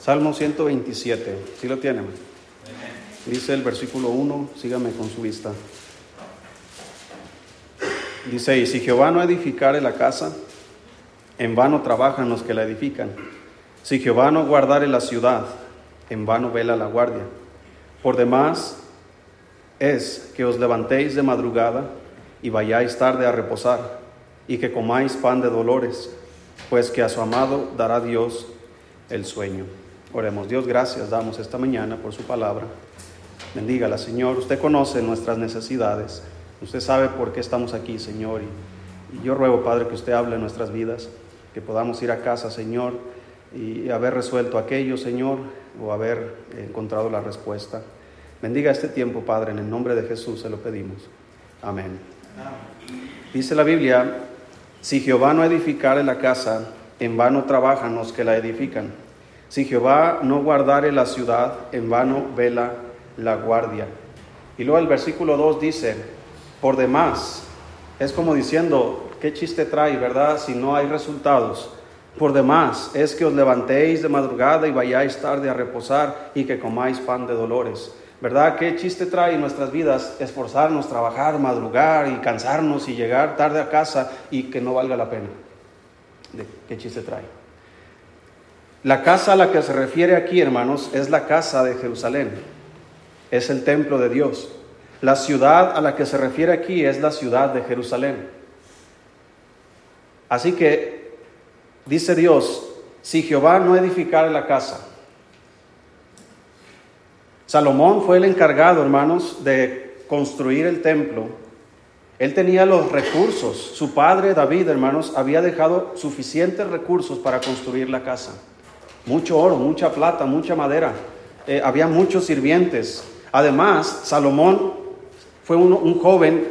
Salmo 127, ¿sí lo tienen? Dice el versículo 1, sígame con su vista. Dice, y si Jehová no edificare la casa, en vano trabajan los que la edifican. Si Jehová no guardare la ciudad, en vano vela la guardia. Por demás es que os levantéis de madrugada y vayáis tarde a reposar, y que comáis pan de dolores, pues que a su amado dará Dios el sueño. Oremos, Dios, gracias damos esta mañana por su palabra. Bendígala, Señor. Usted conoce nuestras necesidades. Usted sabe por qué estamos aquí, Señor. Y, yo ruego, Padre, que usted hable en nuestras vidas, que podamos ir a casa, Señor, y haber resuelto aquello, Señor, o haber encontrado la respuesta. Bendiga este tiempo, Padre, en el nombre de Jesús se lo pedimos. Amén. Dice la Biblia, si Jehová no edificare la casa, en vano trabajan los que la edifican. Si Jehová no guardare la ciudad, en vano vela la guardia. Y luego el versículo 2 dice, por demás. Es como diciendo, ¿qué chiste trae, verdad? Si no hay resultados. Por demás es que os levantéis de madrugada y vayáis tarde a reposar y que comáis pan de dolores. ¿Verdad? ¿Qué chiste trae nuestras vidas esforzarnos, trabajar, madrugar y cansarnos y llegar tarde a casa y que no valga la pena? ¿Qué chiste trae? La casa a la que se refiere aquí, hermanos, es la casa de Jerusalén. Es el templo de Dios. La ciudad a la que se refiere aquí es la ciudad de Jerusalén. Así que dice Dios, si Jehová no edificara la casa, Salomón fue el encargado, hermanos, de construir el templo. Él tenía los recursos. Su padre David, hermanos, había dejado suficientes recursos para construir la casa. Mucho oro, mucha plata, mucha madera. Eh, había muchos sirvientes. Además, Salomón fue un, joven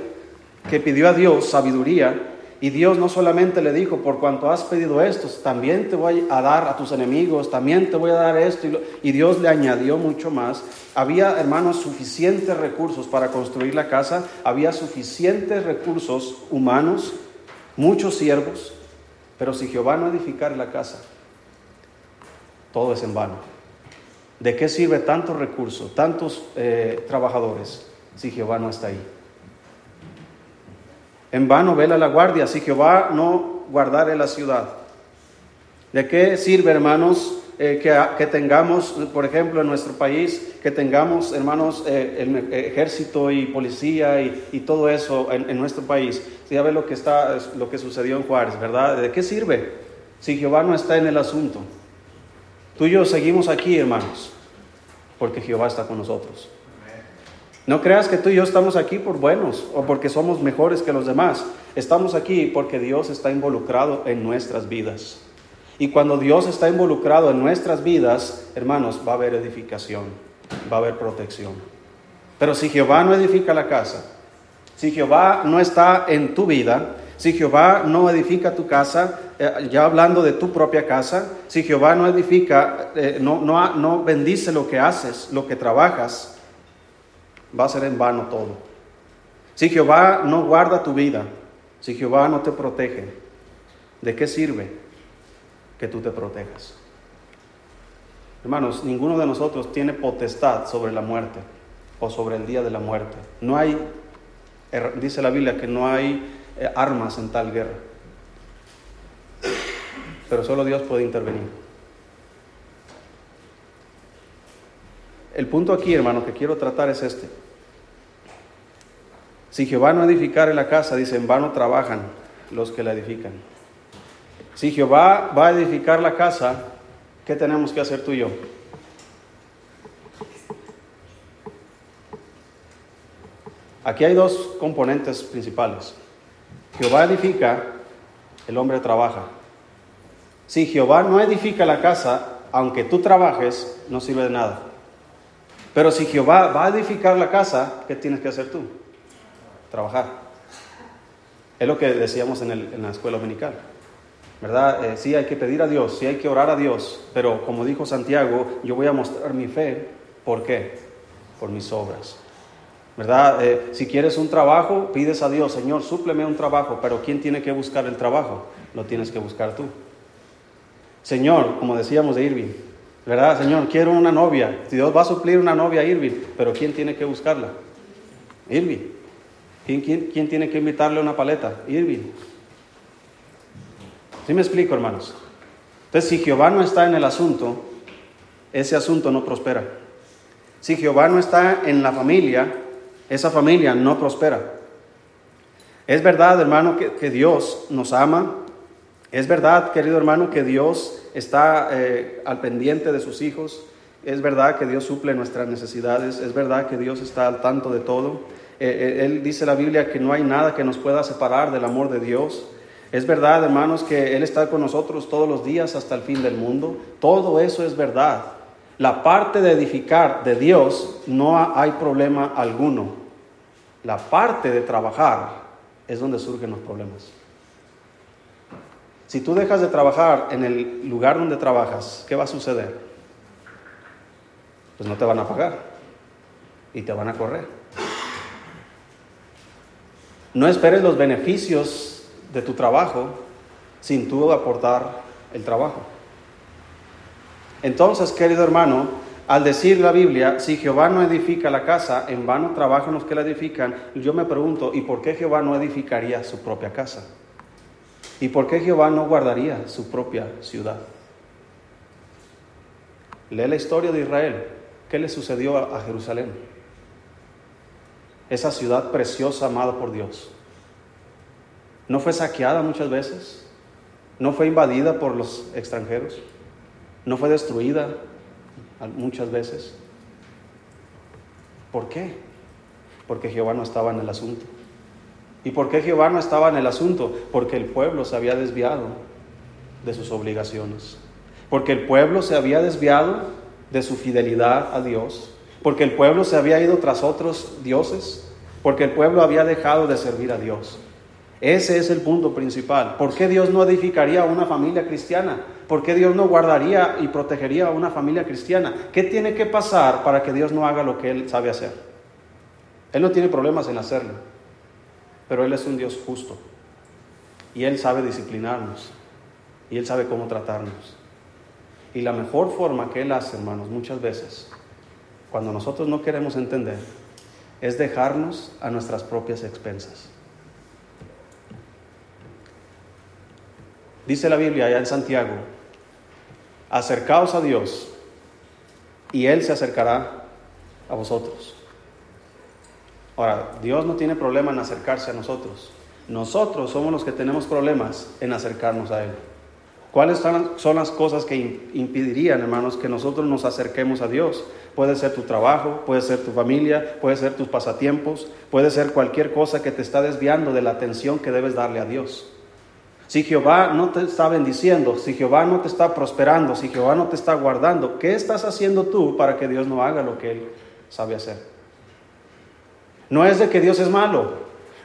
que pidió a Dios sabiduría y Dios no solamente le dijo, por cuanto has pedido esto, también te voy a dar a tus enemigos, también te voy a dar esto. Y, Dios le añadió mucho más. Había, hermanos, suficientes recursos para construir la casa, había suficientes recursos humanos, muchos siervos, pero si Jehová no edificar la casa, todo es en vano. ¿De qué sirve tantos recursos, tantos eh, trabajadores? si Jehová no está ahí. En vano vela la guardia si Jehová no guardare la ciudad. ¿De qué sirve, hermanos, eh, que, tengamos, por ejemplo, en nuestro país, que tengamos, hermanos, eh, el ejército y policía y, todo eso en, nuestro país? Ya ve lo que, está, lo que sucedió en Juárez, ¿verdad? ¿De qué sirve si Jehová no está en el asunto? Tú y yo seguimos aquí, hermanos, porque Jehová está con nosotros. No creas que tú y yo estamos aquí por buenos o porque somos mejores que los demás. Estamos aquí porque Dios está involucrado en nuestras vidas. Y cuando Dios está involucrado en nuestras vidas, hermanos, va a haber edificación, va a haber protección. Pero si Jehová no edifica la casa, si Jehová no está en tu vida, si Jehová no edifica tu casa, eh, ya hablando de tu propia casa, si Jehová no edifica, eh, no, no, no bendice lo que haces, lo que trabajas, va a ser en vano todo. Si Jehová no guarda tu vida, si Jehová no te protege, ¿de qué sirve que tú te protejas? Hermanos, ninguno de nosotros tiene potestad sobre la muerte o sobre el día de la muerte. No hay, er, dice la Biblia, que no hay armas en tal guerra. Pero solo Dios puede intervenir. El punto aquí, hermano, que quiero tratar es este. Si Jehová no edificare la casa, dice, en vano trabajan los que la edifican. Si Jehová va a edificar la casa, ¿qué tenemos que hacer tú y yo? Aquí hay dos componentes principales. Jehová edifica, el hombre trabaja. Si Jehová no edifica la casa, aunque tú trabajes, no sirve de nada. Pero si Jehová va a edificar la casa, ¿qué tienes que hacer tú? Trabajar. Es lo que decíamos en, la escuela dominical. ¿Verdad? Eh, sí hay que pedir a Dios, sí hay que orar a Dios, pero como dijo Santiago, yo voy a mostrar mi fe. ¿Por qué? Por mis obras. ¿Verdad? Eh, si quieres un trabajo, pides a Dios, Señor, súpleme un trabajo, pero ¿quién tiene que buscar el trabajo? Lo tienes que buscar tú. Señor, como decíamos de Irving, ¿Verdad, Señor? Quiero una novia. Dios va a suplir una novia a Irving, pero ¿quién tiene que buscarla? Irving. ¿Quién, quién, tiene que invitarle una paleta? Irving. ¿Sí me explico, hermanos? Entonces, si Jehová no está en el asunto, ese asunto no prospera. Si Jehová no está en la familia, esa familia no prospera. Es verdad, hermano, que, Dios nos ama. Es verdad, querido hermano, que Dios está eh, al pendiente de sus hijos. Es verdad que Dios suple nuestras necesidades. Es verdad que Dios está al tanto de todo. Eh, eh, él dice la Biblia que no hay nada que nos pueda separar del amor de Dios. Es verdad, hermanos, que Él está con nosotros todos los días hasta el fin del mundo. Todo eso es verdad. La parte de edificar de Dios no hay problema alguno. La parte de trabajar es donde surgen los problemas. Si tú dejas de trabajar en el lugar donde trabajas, ¿qué va a suceder? Pues no te van a pagar y te van a correr. No esperes los beneficios de tu trabajo sin tú aportar el trabajo. Entonces, querido hermano, al decir la Biblia, si Jehová no edifica la casa, en vano trabajan los que la edifican, yo me pregunto, ¿y por qué Jehová no edificaría su propia casa? ¿Y por qué Jehová no guardaría su propia ciudad? Lee la historia de Israel. ¿Qué le sucedió a Jerusalén? Esa ciudad preciosa, amada por Dios. ¿No fue saqueada muchas veces? ¿No fue invadida por los extranjeros? ¿No fue destruida muchas veces. ¿Por qué? Porque Jehová no estaba en el asunto. ¿Y por qué Jehová no estaba en el asunto? Porque el pueblo se había desviado de sus obligaciones. Porque el pueblo se había desviado de su fidelidad a Dios. Porque el pueblo se había ido tras otros dioses. Porque el pueblo había dejado de servir a Dios. Ese es el punto principal. ¿Por qué Dios no edificaría una familia cristiana? ¿Por qué Dios no guardaría y protegería a una familia cristiana? ¿Qué tiene que pasar para que Dios no haga lo que Él sabe hacer? Él no tiene problemas en hacerlo, pero Él es un Dios justo. Y Él sabe disciplinarnos. Y Él sabe cómo tratarnos. Y la mejor forma que Él hace, hermanos, muchas veces, cuando nosotros no queremos entender, es dejarnos a nuestras propias expensas. Dice la Biblia allá en Santiago, acercaos a Dios y Él se acercará a vosotros. Ahora, Dios no tiene problema en acercarse a nosotros. Nosotros somos los que tenemos problemas en acercarnos a Él. ¿Cuáles son las cosas que impedirían, hermanos, que nosotros nos acerquemos a Dios? Puede ser tu trabajo, puede ser tu familia, puede ser tus pasatiempos, puede ser cualquier cosa que te está desviando de la atención que debes darle a Dios. Si Jehová no te está bendiciendo, si Jehová no te está prosperando, si Jehová no te está guardando, ¿qué estás haciendo tú para que Dios no haga lo que Él sabe hacer? No es de que Dios es malo,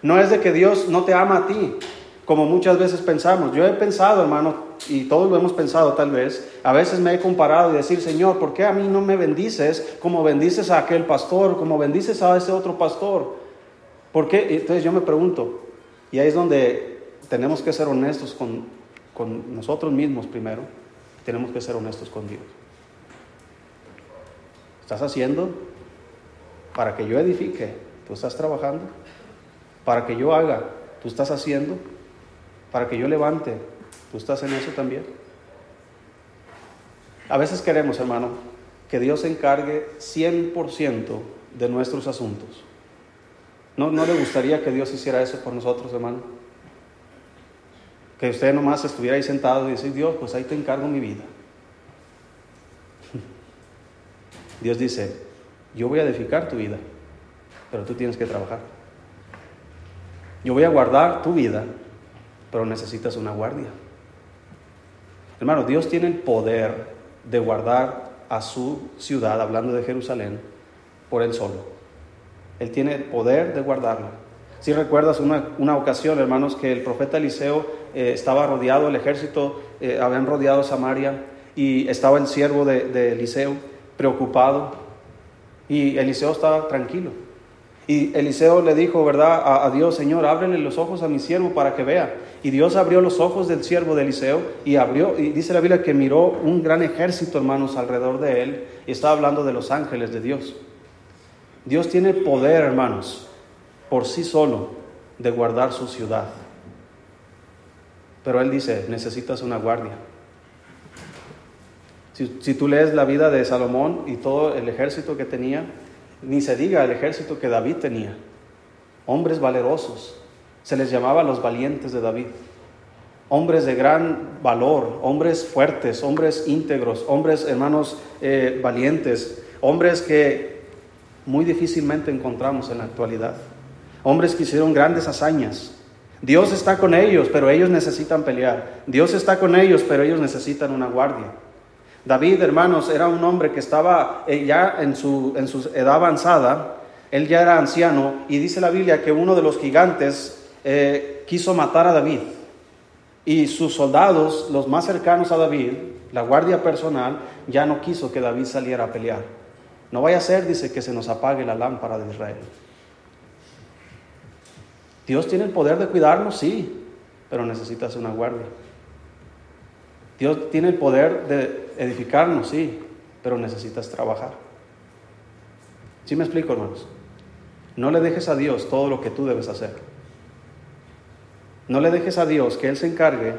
no es de que Dios no te ama a ti, como muchas veces pensamos. Yo he pensado, hermano, y todos lo hemos pensado tal vez, a veces me he comparado y decir, Señor, ¿por qué a mí no me bendices como bendices a aquel pastor, como bendices a ese otro pastor? ¿Por qué? Entonces yo me pregunto, y ahí es donde tenemos que ser honestos con, con nosotros mismos primero, tenemos que ser honestos con Dios. ¿Estás haciendo para que yo edifique? ¿Tú estás trabajando? Para que yo haga, ¿tú estás haciendo? Para que yo levante, ¿tú estás en eso también? A veces queremos, hermano, que Dios se encargue 100% de nuestros asuntos. ¿No, ¿No le gustaría que Dios hiciera eso por nosotros, hermano? Que usted nomás estuviera ahí sentado y decir, Dios, pues ahí te encargo mi vida. Dios dice, yo voy a edificar tu vida, pero tú tienes que trabajar. Yo voy a guardar tu vida, pero necesitas una guardia. Hermano, Dios tiene el poder de guardar a su ciudad, hablando de Jerusalén, por él solo. Él tiene el poder de guardarla. Si recuerdas una, una, ocasión, hermanos, que el profeta Eliseo eh, estaba rodeado, el ejército eh, habían rodeado Samaria y estaba el siervo de, Eliseo preocupado y Eliseo estaba tranquilo. Y Eliseo le dijo, ¿verdad? A, Dios, Señor, ábrele los ojos a mi siervo para que vea. Y Dios abrió los ojos del siervo de Eliseo y abrió, y dice la Biblia que miró un gran ejército, hermanos, alrededor de él. Y está hablando de los ángeles de Dios. Dios tiene poder, hermanos, por sí solo, de guardar su ciudad. Pero él dice, necesitas una guardia. Si, tú lees la vida de Salomón y todo el ejército que tenía, ni se diga el ejército que David tenía. Hombres valerosos. Se les llamaba los valientes de David. Hombres de gran valor, hombres fuertes, hombres íntegros, hombres hermanos eh, valientes, hombres que muy difícilmente encontramos en la actualidad. Hombres que hicieron grandes hazañas. Dios está con ellos, pero ellos necesitan pelear. Dios está con ellos, pero ellos necesitan una guardia. David, hermanos, era un hombre que estaba eh, ya en su, en su edad avanzada, él ya era anciano y dice la Biblia que uno de los gigantes eh, quiso matar a David y sus soldados, los más cercanos a David, la guardia personal, ya no quiso que David saliera a pelear. No vaya a ser, dice, que se nos apague la lámpara de Israel. Dios tiene el poder de cuidarnos, sí, pero necesitas una guardia. Dios tiene el poder de edificarnos, sí, pero necesitas trabajar. ¿Sí me explico, hermanos? No le dejes a Dios todo lo que tú debes hacer. No le dejes a Dios que Él se encargue,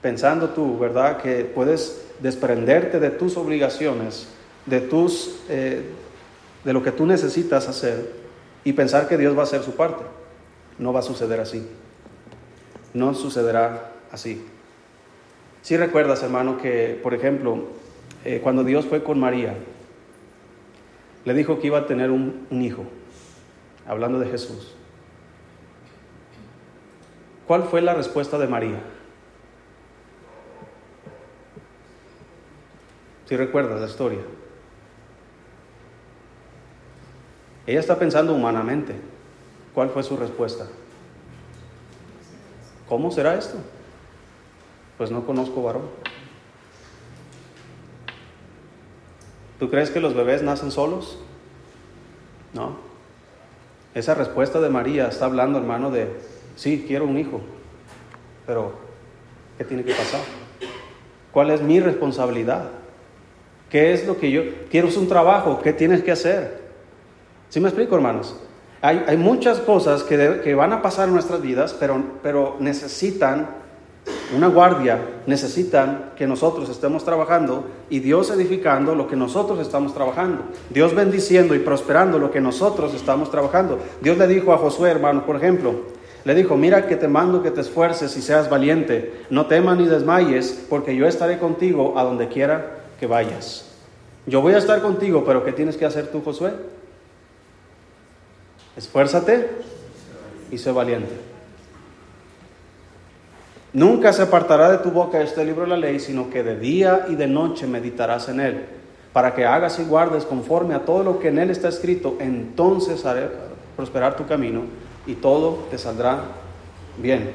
pensando tú, ¿verdad?, que puedes desprenderte de tus obligaciones, de, tus, eh, de lo que tú necesitas hacer y pensar que Dios va a hacer su parte. No va a suceder así. No sucederá así. Si recuerdas, hermano, que, por ejemplo, eh, cuando Dios fue con María, le dijo que iba a tener un hijo, hablando de Jesús. ¿Cuál fue la respuesta de María? Si recuerdas la historia. Ella está pensando humanamente. ¿Cuál fue su respuesta? ¿Cómo será esto? Pues no conozco varón. ¿Tú crees que los bebés nacen solos? No. Esa respuesta de María está hablando, hermano, de, sí, quiero un hijo, pero ¿qué tiene que pasar? ¿Cuál es mi responsabilidad? ¿Qué es lo que yo quiero? Un trabajo, ¿qué tienes que hacer? ¿Sí me explico, hermanos? Hay, muchas cosas que, que, van a pasar en nuestras vidas, pero, pero necesitan una guardia, necesitan que nosotros estemos trabajando y Dios edificando lo que nosotros estamos trabajando. Dios bendiciendo y prosperando lo que nosotros estamos trabajando. Dios le dijo a Josué, hermano, por ejemplo, le dijo, mira que te mando que te esfuerces y seas valiente, no temas ni desmayes, porque yo estaré contigo a donde quiera que vayas. Yo voy a estar contigo, pero ¿qué tienes que hacer tú, Josué? Esfuérzate y sé valiente. Nunca se apartará de tu boca este libro de la ley, sino que de día y de noche meditarás en él, para que hagas y guardes conforme a todo lo que en él está escrito. Entonces haré prosperar tu camino y todo te saldrá bien.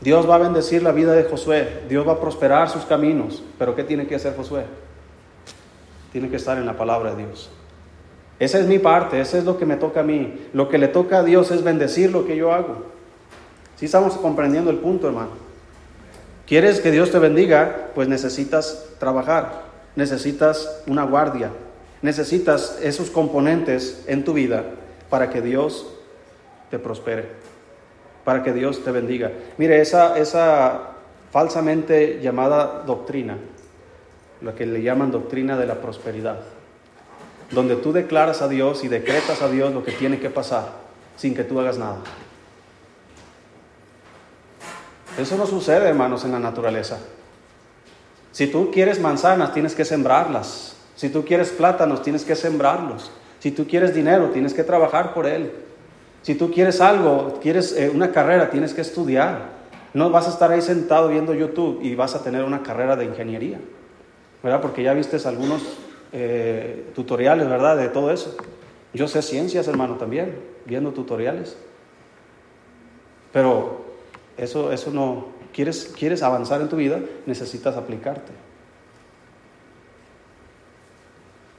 Dios va a bendecir la vida de Josué, Dios va a prosperar sus caminos, pero ¿qué tiene que hacer Josué? Tiene que estar en la palabra de Dios. Esa es mi parte, eso es lo que me toca a mí. Lo que le toca a Dios es bendecir lo que yo hago. Si estamos comprendiendo el punto, hermano. ¿Quieres que Dios te bendiga? Pues necesitas trabajar, necesitas una guardia, necesitas esos componentes en tu vida para que Dios te prospere, para que Dios te bendiga. Mire, esa, esa falsamente llamada doctrina, lo que le llaman doctrina de la prosperidad, donde tú declaras a Dios y decretas a Dios lo que tiene que pasar sin que tú hagas nada. Eso no sucede, hermanos, en la naturaleza. Si tú quieres manzanas, tienes que sembrarlas. Si tú quieres plátanos, tienes que sembrarlos. Si tú quieres dinero, tienes que trabajar por él. Si tú quieres algo, quieres eh, una carrera, tienes que estudiar. No vas a estar ahí sentado viendo YouTube y vas a tener una carrera de ingeniería, ¿verdad? Porque ya viste algunos eh, tutoriales, ¿verdad? De todo eso. Yo sé ciencias, hermano, también, viendo tutoriales. Pero eso, eso no, quieres, quieres avanzar en tu vida, necesitas aplicarte.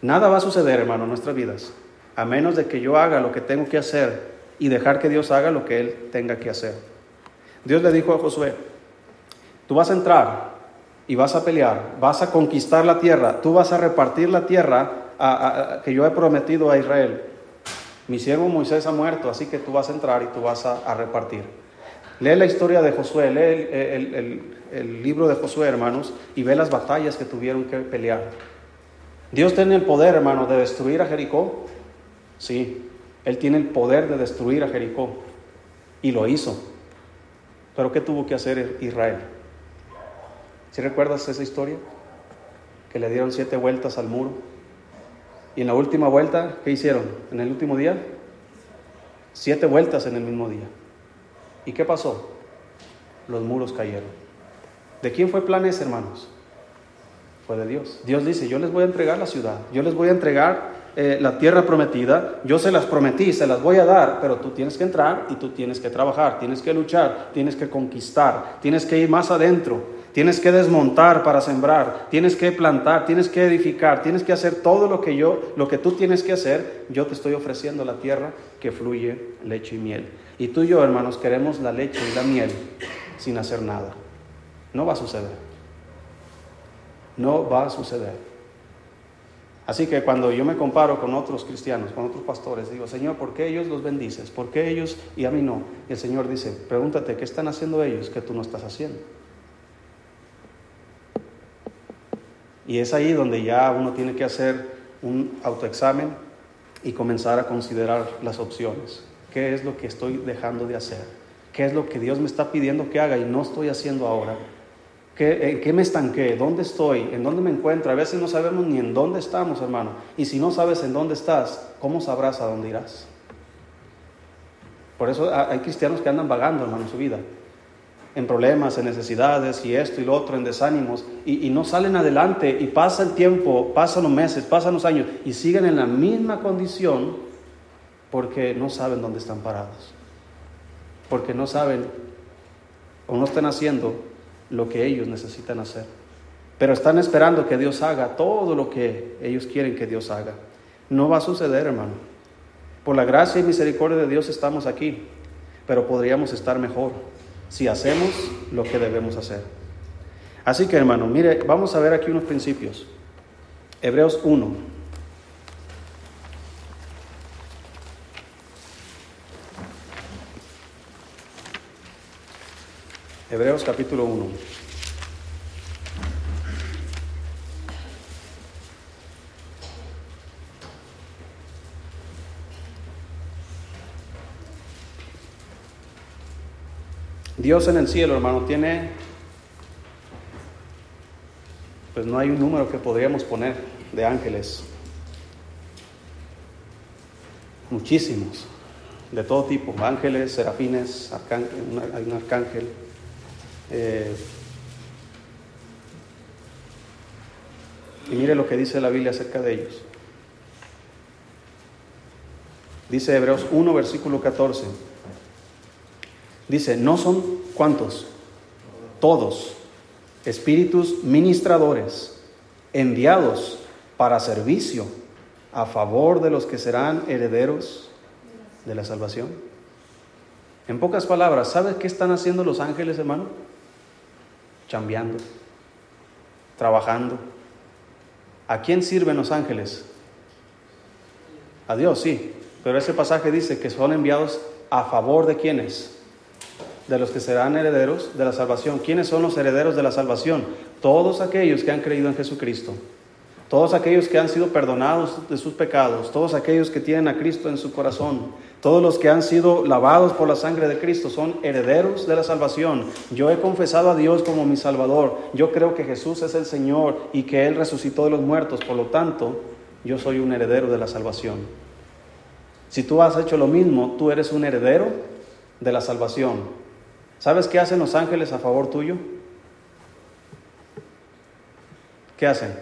Nada va a suceder, hermano, en nuestras vidas a menos de que yo haga lo que tengo que hacer y dejar que Dios haga lo que Él tenga que hacer. Dios le dijo a Josué, tú vas a entrar y vas a pelear, vas a conquistar la tierra, tú vas a repartir la tierra que yo he prometido a Israel. Mi siervo Moisés ha muerto, así que tú vas a entrar y tú vas a, repartir. Lee la historia de Josué, lee el libro de Josué, hermanos, y ve las batallas que tuvieron que pelear. Dios tiene el poder, hermano, de destruir a Jericó. Sí, Él tiene el poder de destruir a Jericó. Y lo hizo. Pero ¿qué tuvo que hacer Israel? ¿Si recuerdas esa historia? Que le dieron siete vueltas al muro. Y en la última vuelta, ¿qué hicieron? En el último día, siete vueltas en el mismo día. ¿Y qué pasó? Los muros cayeron. ¿De quién fue plan ese, hermanos? Fue de Dios. Dios dice, yo les voy a entregar la ciudad, yo les voy a entregar eh, la tierra prometida, yo se las prometí, se las voy a dar, pero tú tienes que entrar y tú tienes que trabajar, tienes que luchar, tienes que conquistar, tienes que ir más adentro, tienes que desmontar para sembrar, tienes que plantar, tienes que edificar, tienes que hacer todo lo que yo, lo que tú tienes que hacer, yo te estoy ofreciendo la tierra que fluye leche y miel. Y tú y yo, hermanos, queremos la leche y la miel sin hacer nada. No va a suceder. No va a suceder. Así que cuando yo me comparo con otros cristianos, con otros pastores, digo, Señor, ¿por qué ellos los bendices? ¿Por qué ellos y a mí no? Y el Señor dice, pregúntate, ¿qué están haciendo ellos que tú no estás haciendo? Y es ahí donde ya uno tiene que hacer un autoexamen y comenzar a considerar las opciones. ¿Qué es lo que estoy dejando de hacer? ¿Qué es lo que Dios me está pidiendo que haga y no estoy haciendo ahora? ¿En qué me estanqué? ¿Dónde estoy? ¿En dónde me encuentro? A veces no sabemos ni en dónde estamos, hermano. Y si no sabes en dónde estás, ¿cómo sabrás a dónde irás? Por eso hay cristianos que andan vagando, hermano, en su vida. En problemas, en necesidades y esto y lo otro, en desánimos. Y, no salen adelante y pasa el tiempo, pasan los meses, pasan los años y siguen en la misma condición porque no saben dónde están parados. Porque no saben o no están haciendo lo que ellos necesitan hacer. Pero están esperando que Dios haga todo lo que ellos quieren que Dios haga. No va a suceder, hermano. Por la gracia y misericordia de Dios estamos aquí, pero podríamos estar mejor si hacemos lo que debemos hacer. Así que, hermano, mire, vamos a ver aquí unos principios. Hebreos 1. Hebreos capítulo 1. Dios en el cielo, hermano, tiene, pues no hay un número que podríamos poner de ángeles. Muchísimos, de todo tipo, ángeles, serafines, hay un arcángel, eh, y mire lo que dice la Biblia acerca de ellos. Dice Hebreos 1, versículo 14. Dice, no son cuántos, todos, espíritus ministradores, enviados para servicio a favor de los que serán herederos de la salvación. En pocas palabras, ¿sabes qué están haciendo los ángeles, hermano? chambeando, trabajando. ¿A quién sirven los ángeles? A Dios, sí. Pero ese pasaje dice que son enviados a favor de quienes? De los que serán herederos de la salvación. ¿Quiénes son los herederos de la salvación? Todos aquellos que han creído en Jesucristo. Todos aquellos que han sido perdonados de sus pecados. Todos aquellos que tienen a Cristo en su corazón todos los que han sido lavados por la sangre de Cristo son herederos de la salvación. Yo he confesado a Dios como mi Salvador. Yo creo que Jesús es el Señor y que Él resucitó de los muertos. Por lo tanto, yo soy un heredero de la salvación. Si tú has hecho lo mismo, tú eres un heredero de la salvación. ¿Sabes qué hacen los ángeles a favor tuyo? ¿Qué hacen?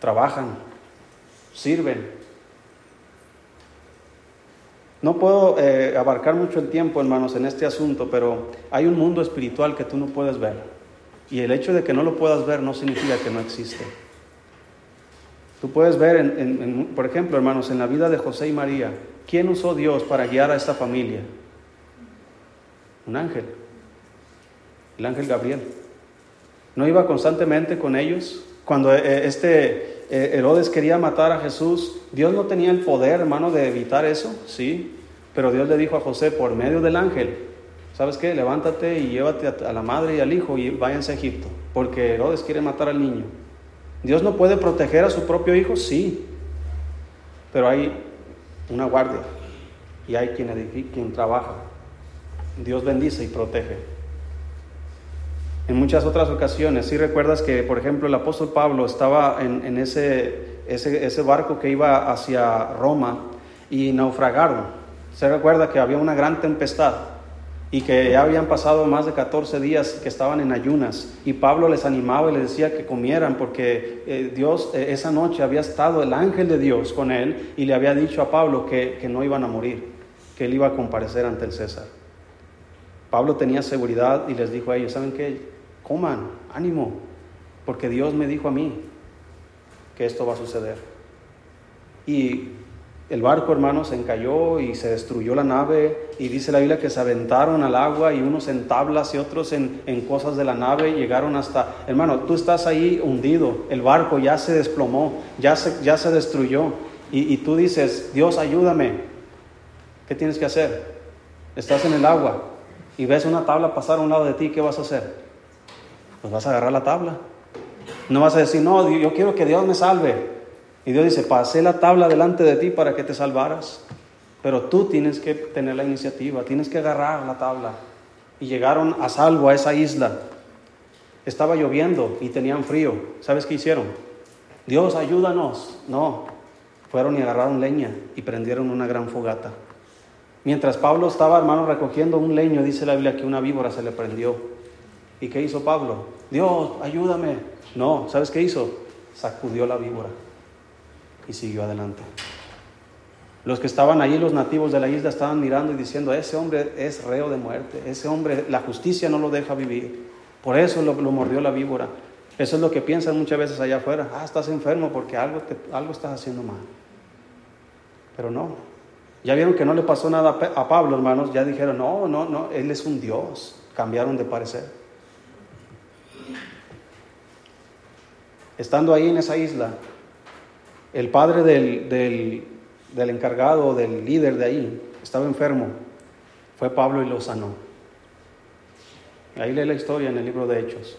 Trabajan, sirven, no puedo eh, abarcar mucho el tiempo, hermanos, en este asunto, pero hay un mundo espiritual que tú no puedes ver. Y el hecho de que no lo puedas ver no significa que no existe. Tú puedes ver, en, por ejemplo, hermanos, en la vida de José y María, ¿quién usó Dios para guiar a esta familia? Un ángel, el ángel Gabriel. ¿No iba constantemente con ellos? Cuando eh, este eh, Herodes quería matar a Jesús, Dios no tenía el poder, hermano, de evitar eso, sí, pero Dios le dijo a José por medio del ángel, ¿sabes qué? Levántate y llévate a la madre y al hijo y váyanse a Egipto, porque Herodes quiere matar al niño. Dios no puede proteger a su propio hijo, sí, pero hay una guardia y hay quien, quien trabaja. Dios bendice y protege. En muchas otras ocasiones, si recuerdas que, por ejemplo, el apóstol Pablo estaba en, ese, ese, barco que iba hacia Roma y naufragaron. Se recuerda que había una gran tempestad y que ya habían pasado más de 14 días que estaban en ayunas y Pablo les animaba y les decía que comieran porque eh, Dios eh, esa noche había estado el ángel de Dios con él y le había dicho a Pablo que, que no iban a morir, que él iba a comparecer ante el César. Pablo tenía seguridad y les dijo a ellos, ¿saben qué? coman, ánimo, porque Dios me dijo a mí que esto va a suceder. Y el barco, hermanos, se encalló y se destruyó la nave y dice la Biblia que se aventaron al agua y unos en tablas y otros en, cosas de la nave llegaron hasta, hermano, tú estás ahí hundido, el barco ya se desplomó, ya se, ya se destruyó y, y tú dices, Dios ayúdame, ¿qué tienes que hacer? Estás en el agua y ves una tabla pasar a un lado de ti, ¿qué vas a hacer? pues vas a agarrar la tabla. No vas a decir, no, yo quiero que Dios me salve. Y Dios dice, pasé la tabla delante de ti para que te salvaras. Pero tú tienes que tener la iniciativa, tienes que agarrar la tabla. Y llegaron a salvo a esa isla. Estaba lloviendo y tenían frío. ¿Sabes qué hicieron? Dios, ayúdanos. No, fueron y agarraron leña y prendieron una gran fogata. Mientras Pablo estaba, hermano, recogiendo un leño, dice la Biblia que una víbora se le prendió. ¿Y qué hizo Pablo? Dios, ayúdame. No, ¿sabes qué hizo? Sacudió la víbora y siguió adelante. Los que estaban allí, los nativos de la isla, estaban mirando y diciendo, ese hombre es reo de muerte, ese hombre, la justicia no lo deja vivir. Por eso lo, mordió la víbora. Eso es lo que piensan muchas veces allá afuera. Ah, estás enfermo porque algo, algo estás haciendo mal. Pero no. Ya vieron que no le pasó nada a Pablo, hermanos. Ya dijeron, no, no, no, él es un Dios. Cambiaron de parecer. estando ahí en esa isla, el padre del, del, encargado, del líder de ahí, estaba enfermo. Fue Pablo y lo sanó. Ahí lee la historia en el libro de Hechos.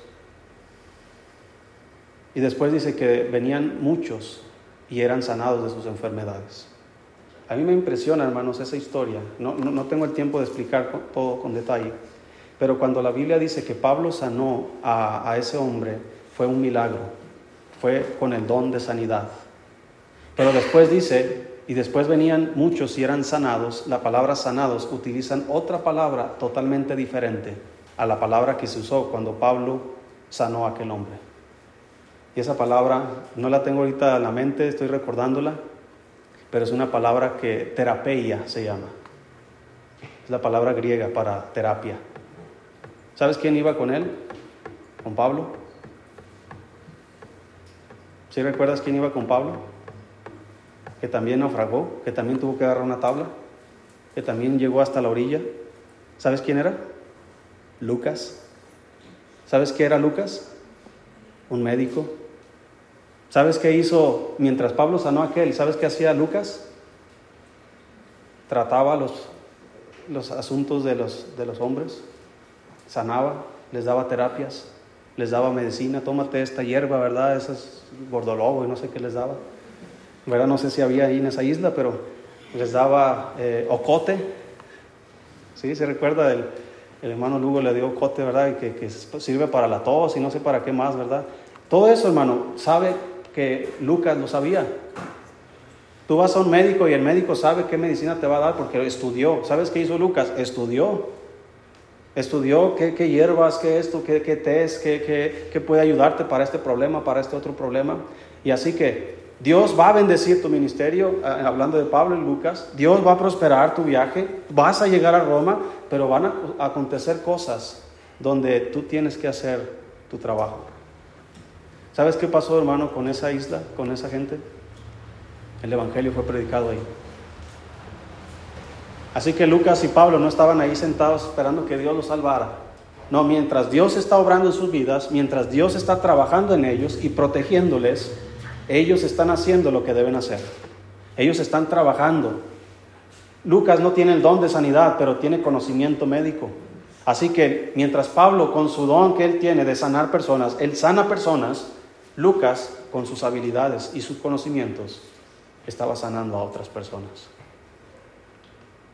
Y después dice que venían muchos y eran sanados de sus enfermedades. A mí me impresiona, hermanos, esa historia. No, no, tengo el tiempo de explicar todo con detalle. Pero cuando la Biblia dice que Pablo sanó a, a ese hombre, fue un milagro fue con el don de sanidad. Pero después dice, y después venían muchos y eran sanados, la palabra sanados utilizan otra palabra totalmente diferente a la palabra que se usó cuando Pablo sanó a aquel hombre. Y esa palabra no la tengo ahorita en la mente, estoy recordándola, pero es una palabra que terapeia se llama. Es la palabra griega para terapia. ¿Sabes quién iba con él? Con Pablo. ¿Sí recuerdas quién iba con Pablo? Que también naufragó, que también tuvo que agarrar una tabla, que también llegó hasta la orilla. ¿Sabes quién era? Lucas. ¿Sabes qué era Lucas? Un médico. ¿Sabes qué hizo mientras Pablo sanó a aquel? ¿Sabes qué hacía Lucas? Trataba los, los asuntos de los, de los hombres, sanaba, les daba terapias, les daba medicina, tómate esta hierba, ¿verdad? Ese es gordolobo y no sé qué les daba. ¿Verdad? No sé si había ahí en esa isla, pero les daba eh, ocote. ¿Sí? ¿Se recuerda? El, el, hermano Lugo le dio ocote, ¿verdad? Que, que sirve para la tos y no sé para qué más, ¿verdad? Todo eso, hermano, sabe que Lucas lo sabía. Tú vas a un médico y el médico sabe qué medicina te va a dar porque estudió. ¿Sabes qué hizo Lucas? Estudió estudió qué, hierbas, qué esto, qué, qué test, qué, qué, puede ayudarte para este problema, para este otro problema. Y así que Dios va a bendecir tu ministerio, hablando de Pablo y Lucas, Dios va a prosperar tu viaje, vas a llegar a Roma, pero van a acontecer cosas donde tú tienes que hacer tu trabajo. ¿Sabes qué pasó, hermano, con esa isla, con esa gente? El Evangelio fue predicado ahí. Así que Lucas y Pablo no estaban ahí sentados esperando que Dios los salvara. No, mientras Dios está obrando en sus vidas, mientras Dios está trabajando en ellos y protegiéndoles, ellos están haciendo lo que deben hacer. Ellos están trabajando. Lucas no tiene el don de sanidad, pero tiene conocimiento médico. Así que mientras Pablo, con su don que él tiene de sanar personas, él sana personas, Lucas, con sus habilidades y sus conocimientos, estaba sanando a otras personas.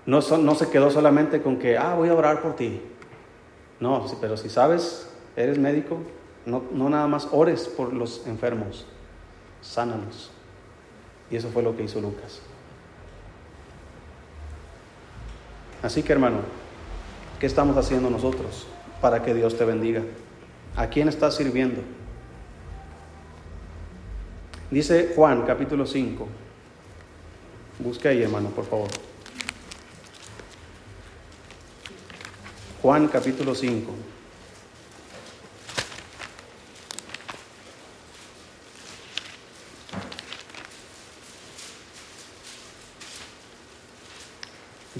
No, se quedó solamente con que, ah, voy a orar por ti. No, pero si sabes, eres médico, no nada más ores por los enfermos, sánalos. Y eso fue lo que hizo Lucas. Así que hermano, ¿qué estamos haciendo nosotros para que Dios te bendiga? ¿A quién estás sirviendo? Dice Juan capítulo 5. Busca ahí, hermano, por favor. Juan capítulo 5.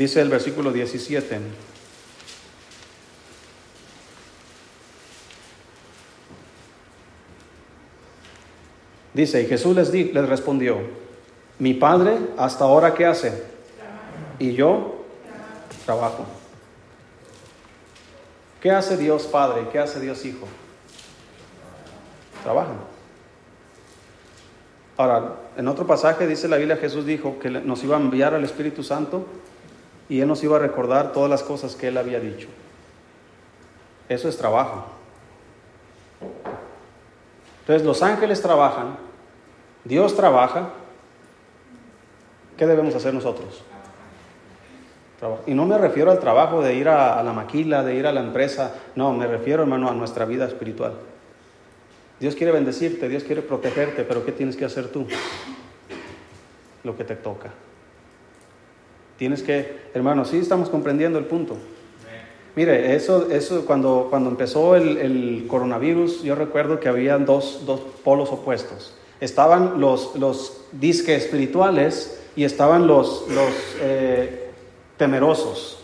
Dice el versículo 17. Dice, y Jesús les, les respondió, mi Padre hasta ahora qué hace? Y yo trabajo. ¿Qué hace Dios Padre? ¿Qué hace Dios Hijo? Trabajan. Ahora, en otro pasaje dice la Biblia, Jesús dijo que nos iba a enviar al Espíritu Santo y Él nos iba a recordar todas las cosas que Él había dicho. Eso es trabajo. Entonces los ángeles trabajan, Dios trabaja. ¿Qué debemos hacer nosotros? Y no me refiero al trabajo de ir a, la maquila, de ir a la empresa, no, me refiero, hermano, a nuestra vida espiritual. Dios quiere bendecirte, Dios quiere protegerte, pero ¿qué tienes que hacer tú? Lo que te toca. Tienes que, hermano, sí estamos comprendiendo el punto. Mire, eso, eso cuando, cuando empezó el, coronavirus, yo recuerdo que había dos, dos polos opuestos. Estaban los, los disques espirituales y estaban los, los eh, temerosos.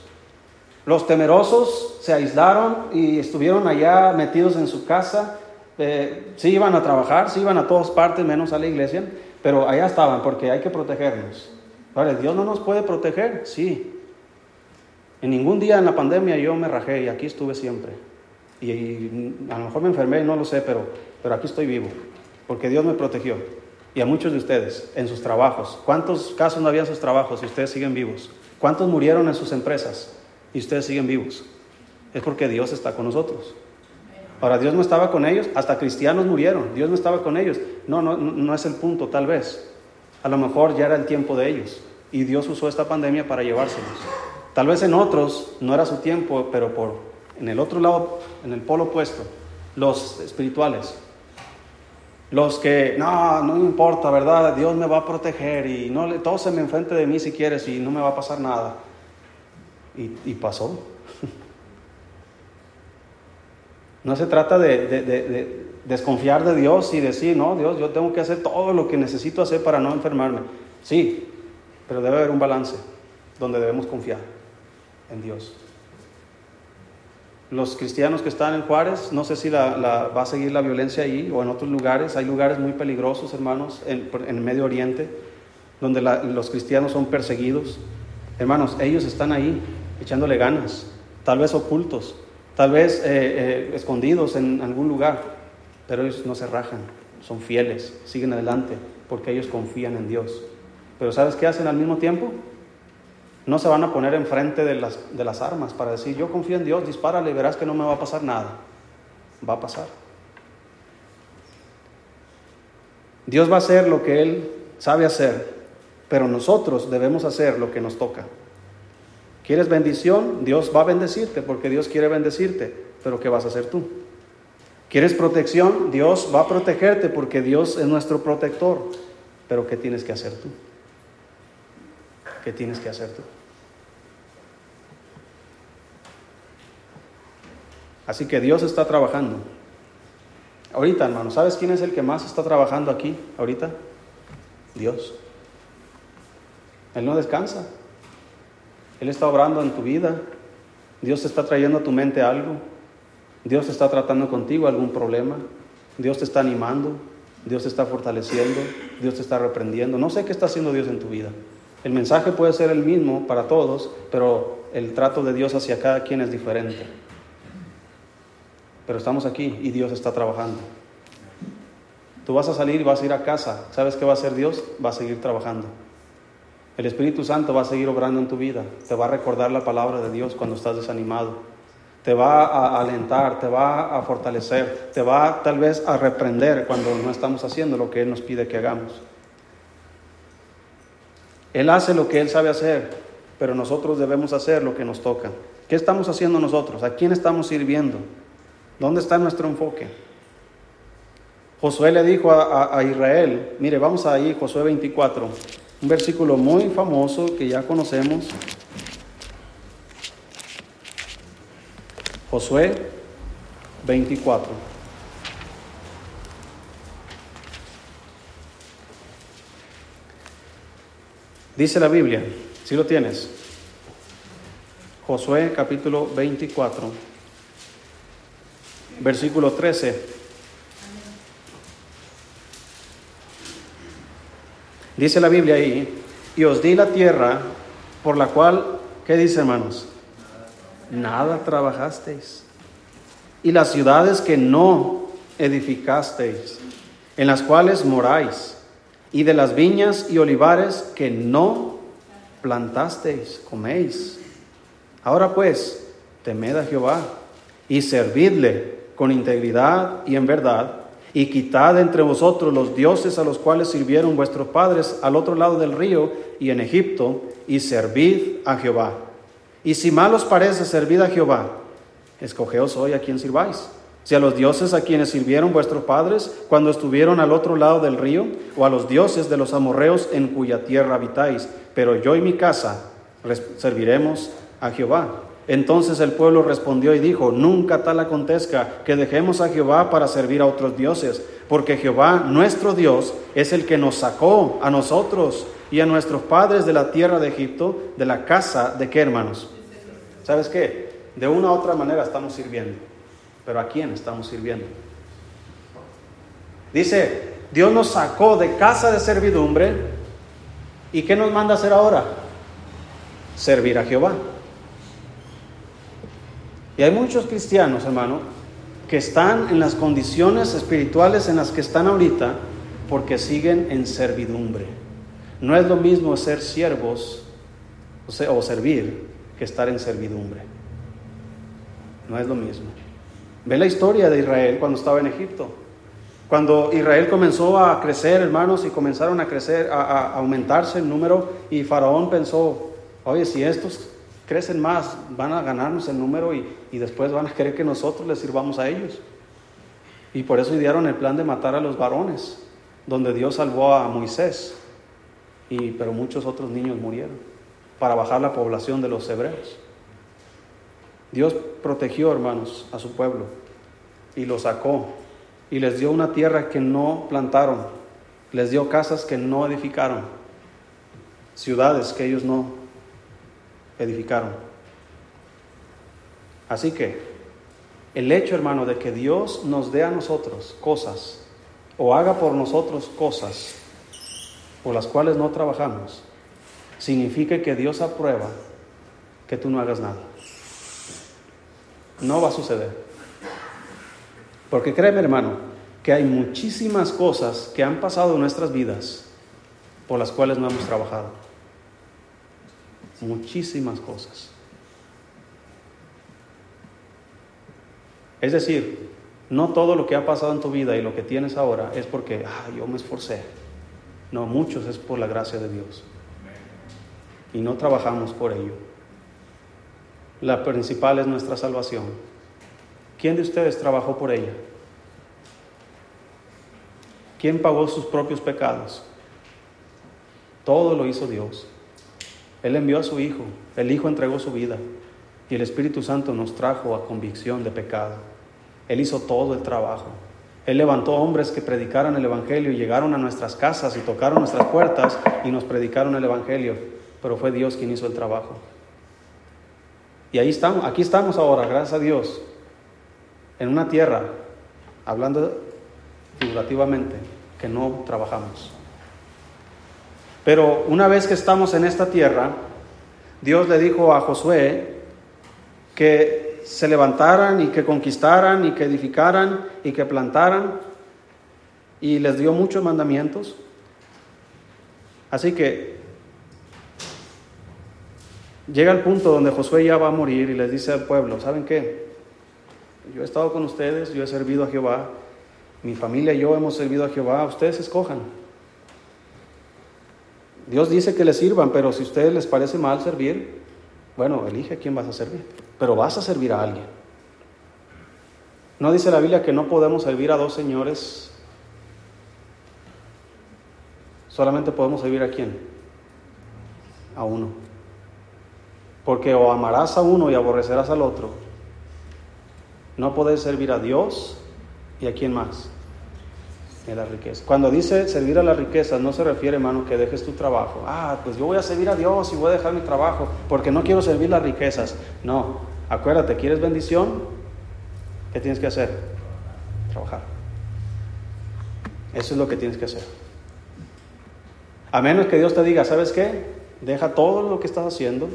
Los temerosos se aislaron y estuvieron allá metidos en su casa. Eh, sí iban a trabajar, sí iban a todas partes, menos a la iglesia, pero allá estaban porque hay que protegernos. Ahora, ¿Dios no nos puede proteger? Sí. En ningún día en la pandemia yo me rajé y aquí estuve siempre. Y, a lo mejor me enfermé, no lo sé, pero, pero aquí estoy vivo, porque Dios me protegió. Y a muchos de ustedes en sus trabajos. ¿Cuántos casos no había en sus trabajos y ustedes siguen vivos? ¿Cuántos murieron en sus empresas y ustedes siguen vivos? Es porque Dios está con nosotros. Ahora, Dios no estaba con ellos, hasta cristianos murieron, Dios no estaba con ellos. No, no, no es el punto, tal vez. A lo mejor ya era el tiempo de ellos y Dios usó esta pandemia para llevárselos. Tal vez en otros no era su tiempo, pero por en el otro lado, en el polo opuesto, los espirituales, los que, no, no importa, ¿verdad? Dios me va a proteger y no le, todo se me enfrente de mí si quieres y no me va a pasar nada. Y, pasó. No se trata de, desconfiar de Dios y decir, no, Dios, yo tengo que hacer todo lo que necesito hacer para no enfermarme. Sí, pero debe haber un balance donde debemos confiar en Dios los cristianos que están en Juárez, no sé si la, va a seguir la violencia ahí o en otros lugares. Hay lugares muy peligrosos, hermanos, en, el Medio Oriente, donde los cristianos son perseguidos. Hermanos, ellos están ahí echándole ganas, tal vez ocultos, tal vez eh, eh, escondidos en algún lugar, pero ellos no se rajan, son fieles, siguen adelante, porque ellos confían en Dios. Pero ¿sabes qué hacen al mismo tiempo? No se van a poner enfrente de las, de las armas para decir, yo confío en Dios, dispárale, verás que no me va a pasar nada. Va a pasar. Dios va a hacer lo que Él sabe hacer, pero nosotros debemos hacer lo que nos toca. ¿Quieres bendición? Dios va a bendecirte porque Dios quiere bendecirte, pero ¿qué vas a hacer tú? ¿Quieres protección? Dios va a protegerte porque Dios es nuestro protector, pero ¿qué tienes que hacer tú? ¿Qué tienes que hacer tú? Así que Dios está trabajando. Ahorita, hermano, ¿sabes quién es el que más está trabajando aquí ahorita? Dios. Él no descansa. Él está obrando en tu vida. Dios está trayendo a tu mente algo. Dios está tratando contigo algún problema. Dios te está animando. Dios te está fortaleciendo. Dios te está reprendiendo. No sé qué está haciendo Dios en tu vida. El mensaje puede ser el mismo para todos, pero el trato de Dios hacia cada quien es diferente. Pero estamos aquí y Dios está trabajando. Tú vas a salir y vas a ir a casa. ¿Sabes qué va a hacer Dios? Va a seguir trabajando. El Espíritu Santo va a seguir obrando en tu vida. Te va a recordar la palabra de Dios cuando estás desanimado. Te va a alentar, te va a fortalecer, te va tal vez a reprender cuando no estamos haciendo lo que Él nos pide que hagamos. Él hace lo que Él sabe hacer, pero nosotros debemos hacer lo que nos toca. ¿Qué estamos haciendo nosotros? ¿A quién estamos sirviendo? ¿Dónde está nuestro enfoque? Josué le dijo a, Israel, mire, vamos ahí, Josué 24, un versículo muy famoso que ya conocemos. Josué 24. Dice la Biblia, si lo tienes, Josué capítulo 24 versículo 13. Dice la Biblia ahí, y os di la tierra por la cual, ¿qué dice hermanos? Nada trabajasteis. Y las ciudades que no edificasteis, en las cuales moráis, y de las viñas y olivares que no plantasteis, coméis. Ahora pues, temed a Jehová y servidle con integridad y en verdad, y quitad entre vosotros los dioses a los cuales sirvieron vuestros padres al otro lado del río y en Egipto, y servid a Jehová. Y si mal os parece, servid a Jehová. Escogeos hoy a quien sirváis. Si a los dioses a quienes sirvieron vuestros padres cuando estuvieron al otro lado del río, o a los dioses de los amorreos en cuya tierra habitáis, pero yo y mi casa serviremos a Jehová. Entonces el pueblo respondió y dijo, nunca tal acontezca que dejemos a Jehová para servir a otros dioses, porque Jehová, nuestro Dios, es el que nos sacó a nosotros y a nuestros padres de la tierra de Egipto, de la casa de qué hermanos. ¿Sabes qué? De una u otra manera estamos sirviendo, pero ¿a quién estamos sirviendo? Dice, Dios nos sacó de casa de servidumbre y ¿qué nos manda hacer ahora? Servir a Jehová. Y hay muchos cristianos, hermano, que están en las condiciones espirituales en las que están ahorita porque siguen en servidumbre. No es lo mismo ser siervos o servir que estar en servidumbre. No es lo mismo. Ve la historia de Israel cuando estaba en Egipto. Cuando Israel comenzó a crecer, hermanos, y comenzaron a crecer, a, a aumentarse el número, y Faraón pensó, oye, si estos crecen más, van a ganarnos el número y, después van a querer que nosotros les sirvamos a ellos. Y por eso idearon el plan de matar a los varones, donde Dios salvó a Moisés, y, pero muchos otros niños murieron, para bajar la población de los hebreos. Dios protegió, hermanos, a su pueblo y lo sacó y les dio una tierra que no plantaron, les dio casas que no edificaron, ciudades que ellos no edificaron. Así que el hecho, hermano, de que Dios nos dé a nosotros cosas o haga por nosotros cosas por las cuales no trabajamos, significa que Dios aprueba que tú no hagas nada. No va a suceder. Porque créeme, hermano, que hay muchísimas cosas que han pasado en nuestras vidas por las cuales no hemos trabajado muchísimas cosas. Es decir, no todo lo que ha pasado en tu vida y lo que tienes ahora es porque yo me esforcé. No, muchos es por la gracia de Dios. Y no trabajamos por ello. La principal es nuestra salvación. ¿Quién de ustedes trabajó por ella? ¿Quién pagó sus propios pecados? Todo lo hizo Dios. Él envió a su Hijo, el Hijo entregó su vida y el Espíritu Santo nos trajo a convicción de pecado. Él hizo todo el trabajo. Él levantó hombres que predicaran el Evangelio y llegaron a nuestras casas y tocaron nuestras puertas y nos predicaron el Evangelio. Pero fue Dios quien hizo el trabajo. Y ahí estamos, aquí estamos ahora, gracias a Dios, en una tierra, hablando figurativamente, que no trabajamos. Pero una vez que estamos en esta tierra, Dios le dijo a Josué que se levantaran y que conquistaran y que edificaran y que plantaran y les dio muchos mandamientos. Así que llega el punto donde Josué ya va a morir y les dice al pueblo, ¿saben qué? Yo he estado con ustedes, yo he servido a Jehová, mi familia y yo hemos servido a Jehová, ustedes escojan. Dios dice que les sirvan, pero si a ustedes les parece mal servir, bueno, elige a quién vas a servir, pero vas a servir a alguien. ¿No dice la Biblia que no podemos servir a dos señores? Solamente podemos servir a quién? A uno. Porque o amarás a uno y aborrecerás al otro. No podés servir a Dios y a quién más la riqueza. Cuando dice servir a la riqueza, no se refiere, hermano, que dejes tu trabajo. Ah, pues yo voy a servir a Dios y voy a dejar mi trabajo porque no quiero servir las riquezas. No, acuérdate, ¿quieres bendición? ¿Qué tienes que hacer? Trabajar. Eso es lo que tienes que hacer. A menos que Dios te diga, ¿sabes qué? Deja todo lo que estás haciendo.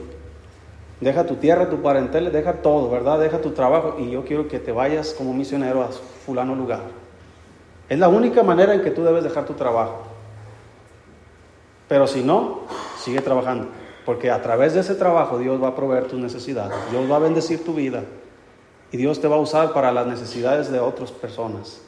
Deja tu tierra, tu parentela, deja todo, ¿verdad? Deja tu trabajo y yo quiero que te vayas como misionero a fulano lugar. Es la única manera en que tú debes dejar tu trabajo. Pero si no, sigue trabajando. Porque a través de ese trabajo Dios va a proveer tus necesidades. Dios va a bendecir tu vida. Y Dios te va a usar para las necesidades de otras personas.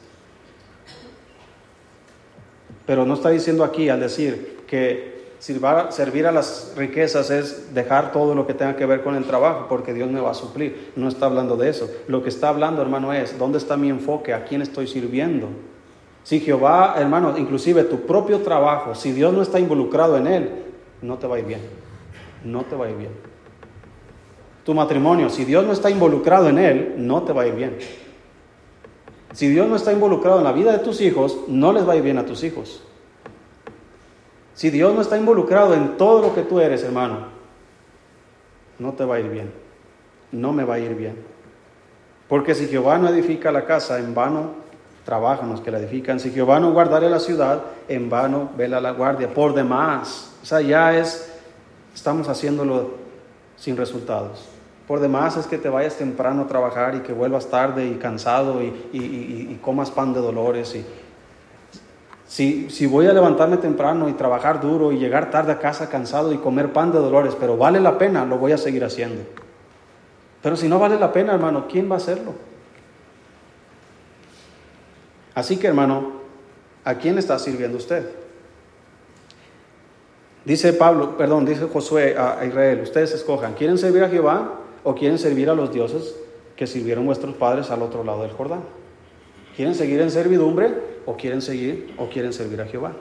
Pero no está diciendo aquí al decir que servir a las riquezas es dejar todo lo que tenga que ver con el trabajo, porque Dios me va a suplir. No está hablando de eso. Lo que está hablando, hermano, es dónde está mi enfoque, a quién estoy sirviendo. Si Jehová, hermano, inclusive tu propio trabajo, si Dios no está involucrado en él, no te va a ir bien. No te va a ir bien. Tu matrimonio, si Dios no está involucrado en él, no te va a ir bien. Si Dios no está involucrado en la vida de tus hijos, no les va a ir bien a tus hijos. Si Dios no está involucrado en todo lo que tú eres, hermano, no te va a ir bien. No me va a ir bien. Porque si Jehová no edifica la casa, en vano trabajan los que la edifican. Si Jehová no guardare la ciudad, en vano vela la guardia. Por demás, o sea, ya es, estamos haciéndolo sin resultados. Por demás es que te vayas temprano a trabajar y que vuelvas tarde y cansado y, comas pan de dolores. Y, si, si voy a levantarme temprano y trabajar duro y llegar tarde a casa cansado y comer pan de dolores, pero vale la pena, lo voy a seguir haciendo. Pero si no vale la pena, hermano, ¿quién va a hacerlo? Así que hermano, ¿a quién está sirviendo usted? Dice Pablo, perdón, dice Josué a Israel, ustedes escojan, ¿quieren servir a Jehová o quieren servir a los dioses que sirvieron vuestros padres al otro lado del Jordán? ¿Quieren seguir en servidumbre o quieren seguir o quieren servir a Jehová?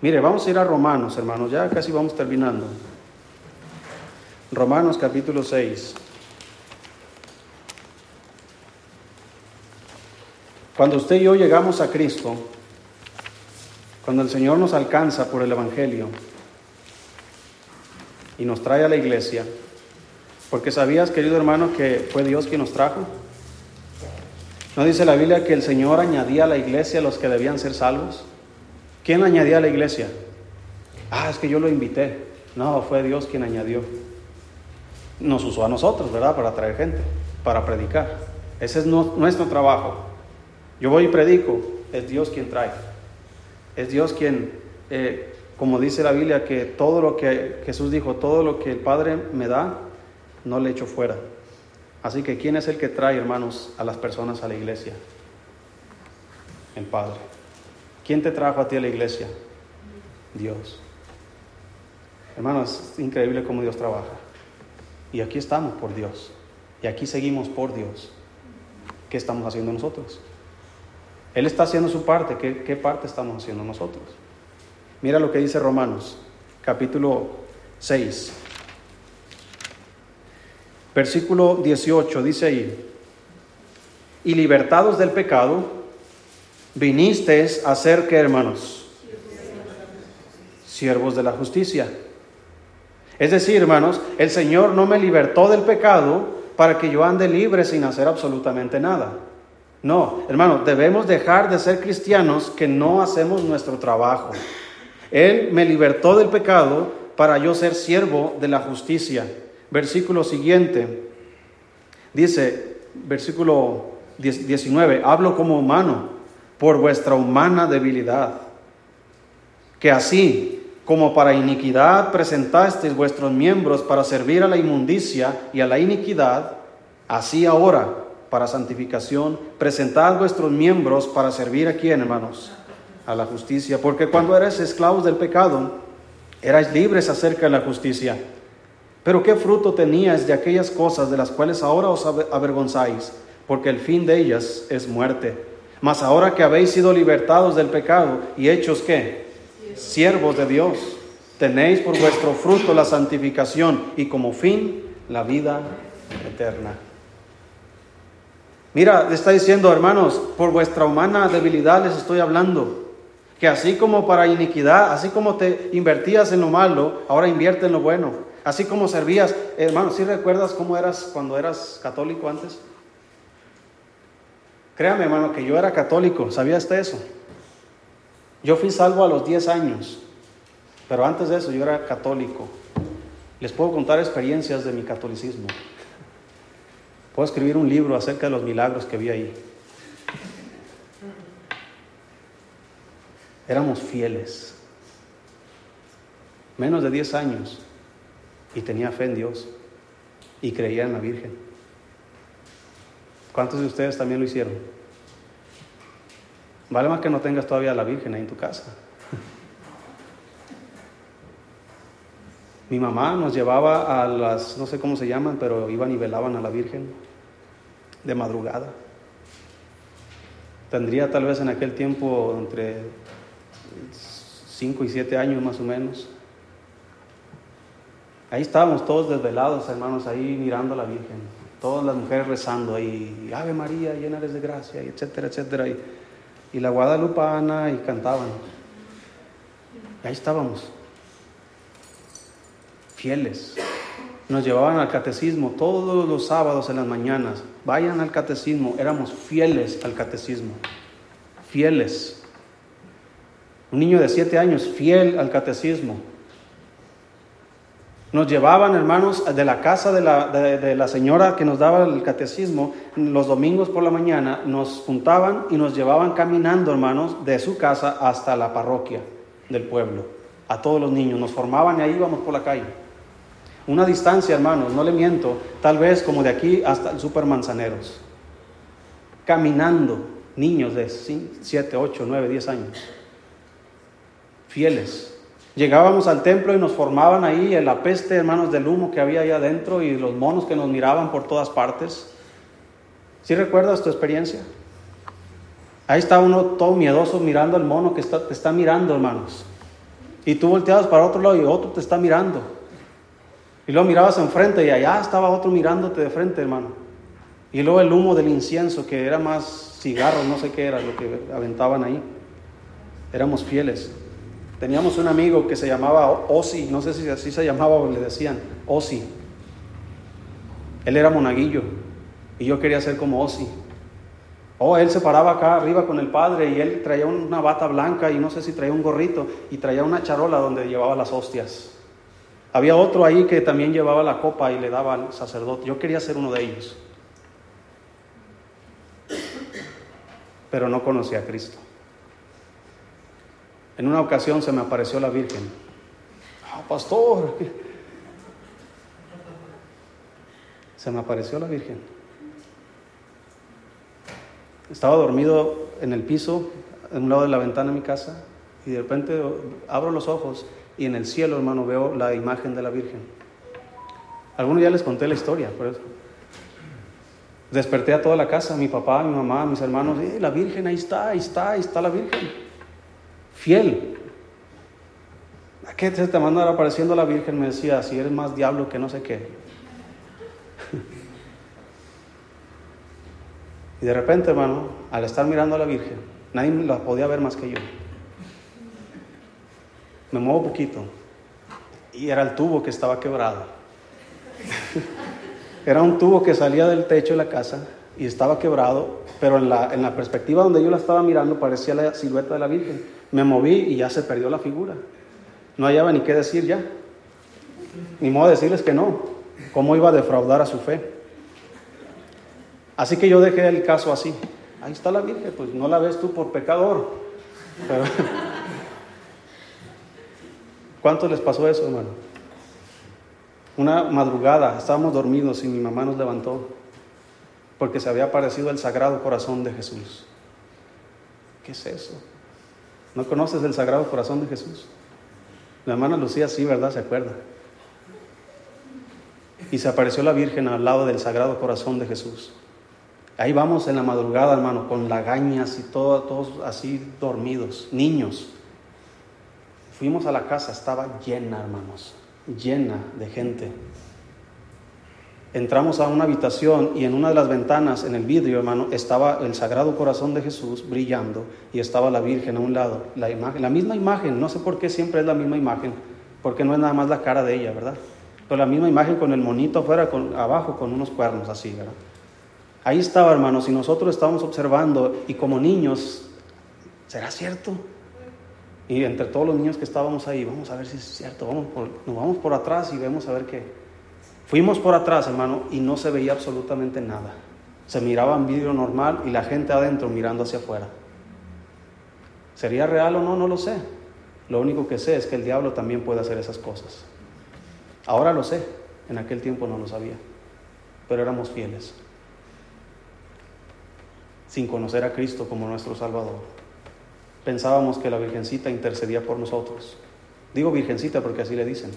Mire, vamos a ir a Romanos, hermanos, ya casi vamos terminando. Romanos capítulo 6. Cuando usted y yo llegamos a Cristo, cuando el Señor nos alcanza por el Evangelio y nos trae a la iglesia, porque sabías, querido hermano, que fue Dios quien nos trajo. ¿No dice la Biblia que el Señor añadía a la iglesia los que debían ser salvos? ¿Quién añadía a la iglesia? Ah, es que yo lo invité. No, fue Dios quien añadió. Nos usó a nosotros, ¿verdad? Para traer gente, para predicar. Ese es nuestro trabajo. Yo voy y predico, es Dios quien trae. Es Dios quien, eh, como dice la Biblia, que todo lo que Jesús dijo, todo lo que el Padre me da, no le echo fuera. Así que ¿quién es el que trae, hermanos, a las personas a la iglesia? El Padre. ¿Quién te trajo a ti a la iglesia? Dios. Hermanos, es increíble cómo Dios trabaja. Y aquí estamos por Dios. Y aquí seguimos por Dios. ¿Qué estamos haciendo nosotros? Él está haciendo su parte. ¿Qué, parte estamos haciendo nosotros? Mira lo que dice Romanos, capítulo 6. Versículo 18 dice ahí, y libertados del pecado, Vinisteis a ser que hermanos? Siervos de la justicia. Es decir, hermanos, el Señor no me libertó del pecado para que yo ande libre sin hacer absolutamente nada. No, hermano, debemos dejar de ser cristianos que no hacemos nuestro trabajo. Él me libertó del pecado para yo ser siervo de la justicia. Versículo siguiente. Dice, versículo 19, hablo como humano por vuestra humana debilidad, que así como para iniquidad presentasteis vuestros miembros para servir a la inmundicia y a la iniquidad, así ahora para santificación presentad vuestros miembros para servir a quién, hermanos, a la justicia, porque cuando eres esclavos del pecado, erais libres acerca de la justicia. Pero qué fruto teníais de aquellas cosas de las cuales ahora os avergonzáis, porque el fin de ellas es muerte. Mas ahora que habéis sido libertados del pecado y hechos qué? Siervos de Dios, tenéis por vuestro fruto la santificación y como fin la vida eterna. Mira, está diciendo, hermanos, por vuestra humana debilidad les estoy hablando. Que así como para iniquidad, así como te invertías en lo malo, ahora invierte en lo bueno. Así como servías, hermano, ¿sí recuerdas cómo eras cuando eras católico antes? Créame, hermano, que yo era católico, ¿sabía usted eso? Yo fui salvo a los 10 años, pero antes de eso yo era católico. Les puedo contar experiencias de mi catolicismo. Puedo escribir un libro acerca de los milagros que vi ahí. Éramos fieles. Menos de 10 años y tenía fe en Dios y creía en la Virgen. ¿Cuántos de ustedes también lo hicieron? Vale más que no tengas todavía la Virgen ahí en tu casa. Mi mamá nos llevaba a las, no sé cómo se llaman, pero iban y velaban a la Virgen de madrugada. Tendría tal vez en aquel tiempo entre 5 y 7 años más o menos. Ahí estábamos todos desvelados, hermanos, ahí mirando a la Virgen. Todas las mujeres rezando ahí, Ave María, llena de gracia, y etcétera, etcétera. Y, y la guadalupana y cantaban. ahí estábamos, fieles. Nos llevaban al catecismo todos los sábados en las mañanas. Vayan al catecismo. Éramos fieles al catecismo. Fieles. Un niño de siete años, fiel al catecismo. Nos llevaban, hermanos, de la casa de la, señora que nos daba el catecismo, los domingos por la mañana, nos juntaban y nos llevaban caminando, hermanos, de su casa hasta la parroquia del pueblo. A todos los niños, nos formaban y ahí íbamos por la calle. Una distancia, hermanos, no le miento, tal vez como de aquí hasta el Super Manzaneros. Caminando, niños de 7, 8, 9, 10 años. Fieles, Llegábamos al templo y nos formaban ahí en la peste, hermanos, del humo que había ahí adentro y los monos que nos miraban por todas partes. ¿Sí recuerdas tu experiencia? Ahí está uno todo miedoso mirando al mono que está, te está mirando, hermanos. Y tú volteabas para otro lado y otro te está mirando. Y luego mirabas enfrente y allá estaba otro mirándote de frente, hermano. Y luego el humo del incienso, que era más cigarro, no sé qué era lo que aventaban ahí. Éramos fieles. Teníamos un amigo que se llamaba Osi, no sé si así se llamaba o le decían Osi. Él era monaguillo y yo quería ser como Osi. Oh, él se paraba acá arriba con el padre y él traía una bata blanca y no sé si traía un gorrito y traía una charola donde llevaba las hostias. Había otro ahí que también llevaba la copa y le daba al sacerdote. Yo quería ser uno de ellos. Pero no conocía a Cristo. En una ocasión se me apareció la Virgen. Ah, pastor. Se me apareció la Virgen. Estaba dormido en el piso, en un lado de la ventana de mi casa, y de repente abro los ojos y en el cielo, hermano, veo la imagen de la Virgen. Algunos ya les conté la historia, por eso. Desperté a toda la casa, mi papá, mi mamá, mis hermanos, eh, la Virgen, ahí está, ahí está, ahí está la Virgen fiel. ¿A qué se te manda apareciendo la Virgen? Me decía, si eres más diablo que no sé qué. y de repente, hermano, al estar mirando a la Virgen, Nadie la podía ver más que yo. Me muevo poquito. Y era el tubo que estaba quebrado. era un tubo que salía del techo de la casa y estaba quebrado, pero en la, en la perspectiva donde yo la estaba mirando parecía la silueta de la Virgen. Me moví y ya se perdió la figura. No hallaba ni qué decir ya. Ni modo de decirles que no. ¿Cómo iba a defraudar a su fe? Así que yo dejé el caso así. Ahí está la Virgen, pues no la ves tú por pecador. Pero... ¿Cuánto les pasó eso, hermano? Una madrugada, estábamos dormidos y mi mamá nos levantó porque se había aparecido el Sagrado Corazón de Jesús. ¿Qué es eso? ¿No conoces el Sagrado Corazón de Jesús? La hermana Lucía sí, ¿verdad? Se acuerda. Y se apareció la Virgen al lado del Sagrado Corazón de Jesús. Ahí vamos en la madrugada, hermano, con lagañas y todo, todos así dormidos, niños. Fuimos a la casa, estaba llena, hermanos, llena de gente. Entramos a una habitación y en una de las ventanas, en el vidrio, hermano, estaba el Sagrado Corazón de Jesús brillando y estaba la Virgen a un lado. La, imagen, la misma imagen, no sé por qué siempre es la misma imagen, porque no es nada más la cara de ella, ¿verdad? Pero la misma imagen con el monito afuera, abajo, con unos cuernos así, ¿verdad? Ahí estaba, hermanos, y nosotros estábamos observando y como niños, ¿será cierto? Y entre todos los niños que estábamos ahí, vamos a ver si es cierto, vamos nos vamos por atrás y vemos a ver qué. Fuimos por atrás, hermano, y no se veía absolutamente nada. Se miraba en vidrio normal y la gente adentro mirando hacia afuera. ¿Sería real o no? No lo sé. Lo único que sé es que el diablo también puede hacer esas cosas. Ahora lo sé, en aquel tiempo no lo sabía, pero éramos fieles sin conocer a Cristo como nuestro Salvador. Pensábamos que la Virgencita intercedía por nosotros. Digo Virgencita porque así le dicen.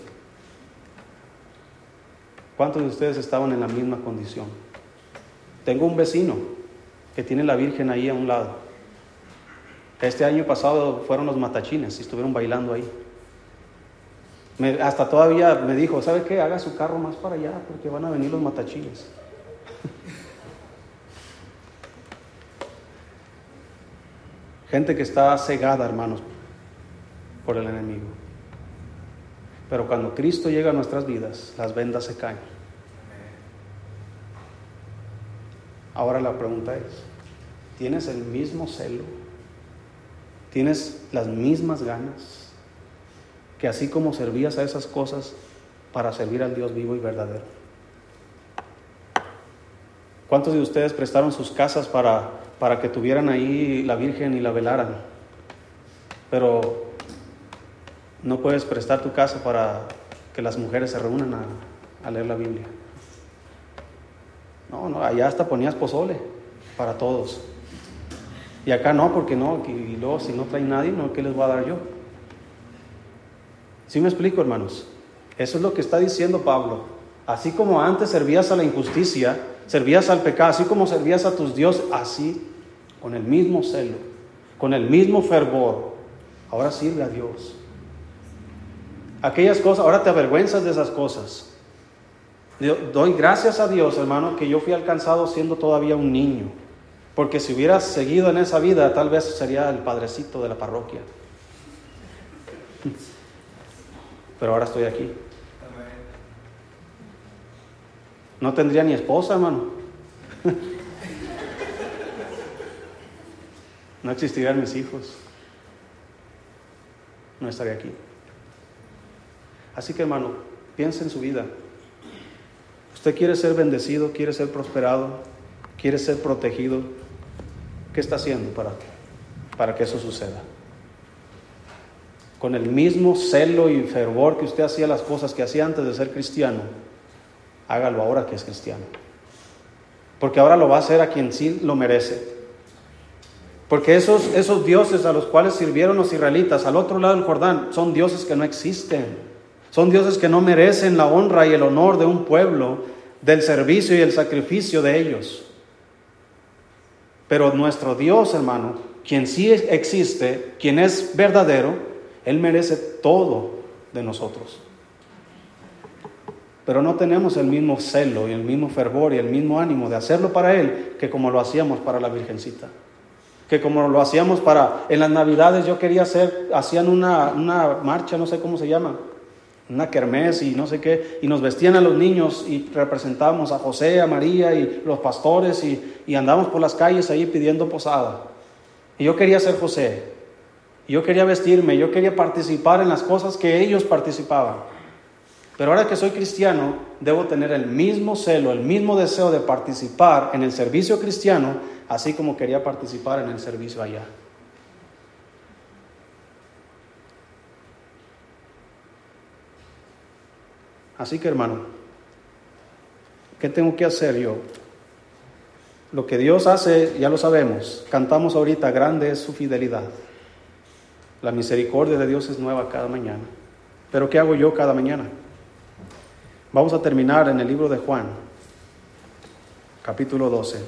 ¿Cuántos de ustedes estaban en la misma condición? Tengo un vecino que tiene la Virgen ahí a un lado. Este año pasado fueron los matachines y estuvieron bailando ahí. hasta todavía me dijo, ¿sabe qué? Haga su carro más para allá porque van a venir los matachines. Gente que está cegada, hermanos, por el enemigo. Pero cuando Cristo llega a nuestras vidas, las vendas se caen. Ahora la pregunta es, ¿tienes el mismo celo? ¿Tienes las mismas ganas? Que así como servías a esas cosas para servir al Dios vivo y verdadero. ¿Cuántos de ustedes prestaron sus casas para para que tuvieran ahí la Virgen y la velaran. Pero no puedes prestar tu casa para que las mujeres se reúnan a, leer la Biblia. No, no, allá hasta ponías pozole para todos. Y acá no, porque no, y luego si no trae nadie, no, ¿qué les voy a dar yo? ¿Sí me explico, hermanos? Eso es lo que está diciendo Pablo. Así como antes servías a la injusticia, servías al pecado, así como servías a tus dioses, así, con el mismo celo, con el mismo fervor, ahora sirve a Dios. Aquellas cosas, ahora te avergüenzas de esas cosas. Doy gracias a Dios, hermano, que yo fui alcanzado siendo todavía un niño. Porque si hubieras seguido en esa vida, tal vez sería el padrecito de la parroquia. Pero ahora estoy aquí. No tendría ni esposa, hermano. No existirían mis hijos. No estaría aquí. Así que hermano, piensa en su vida. Usted quiere ser bendecido, quiere ser prosperado, quiere ser protegido. ¿Qué está haciendo para, para que eso suceda? Con el mismo celo y fervor que usted hacía las cosas que hacía antes de ser cristiano, hágalo ahora que es cristiano. Porque ahora lo va a hacer a quien sí lo merece. Porque esos, esos dioses a los cuales sirvieron los israelitas al otro lado del Jordán son dioses que no existen. Son dioses que no merecen la honra y el honor de un pueblo, del servicio y el sacrificio de ellos. Pero nuestro Dios, hermano, quien sí existe, quien es verdadero, Él merece todo de nosotros pero no tenemos el mismo celo y el mismo fervor y el mismo ánimo de hacerlo para Él que como lo hacíamos para la Virgencita. que como lo hacíamos para, en las navidades yo quería hacer, hacían una, una marcha, no sé cómo se llama, una kermés y no sé qué, y nos vestían a los niños y representábamos a José, a María y los pastores y, y andamos por las calles ahí pidiendo posada. Y yo quería ser José, yo quería vestirme, yo quería participar en las cosas que ellos participaban. Pero ahora que soy cristiano, debo tener el mismo celo, el mismo deseo de participar en el servicio cristiano, así como quería participar en el servicio allá. Así que hermano, ¿qué tengo que hacer yo? Lo que Dios hace, ya lo sabemos, cantamos ahorita, grande es su fidelidad. La misericordia de Dios es nueva cada mañana. Pero ¿qué hago yo cada mañana? Vamos a terminar en el libro de Juan, capítulo 12.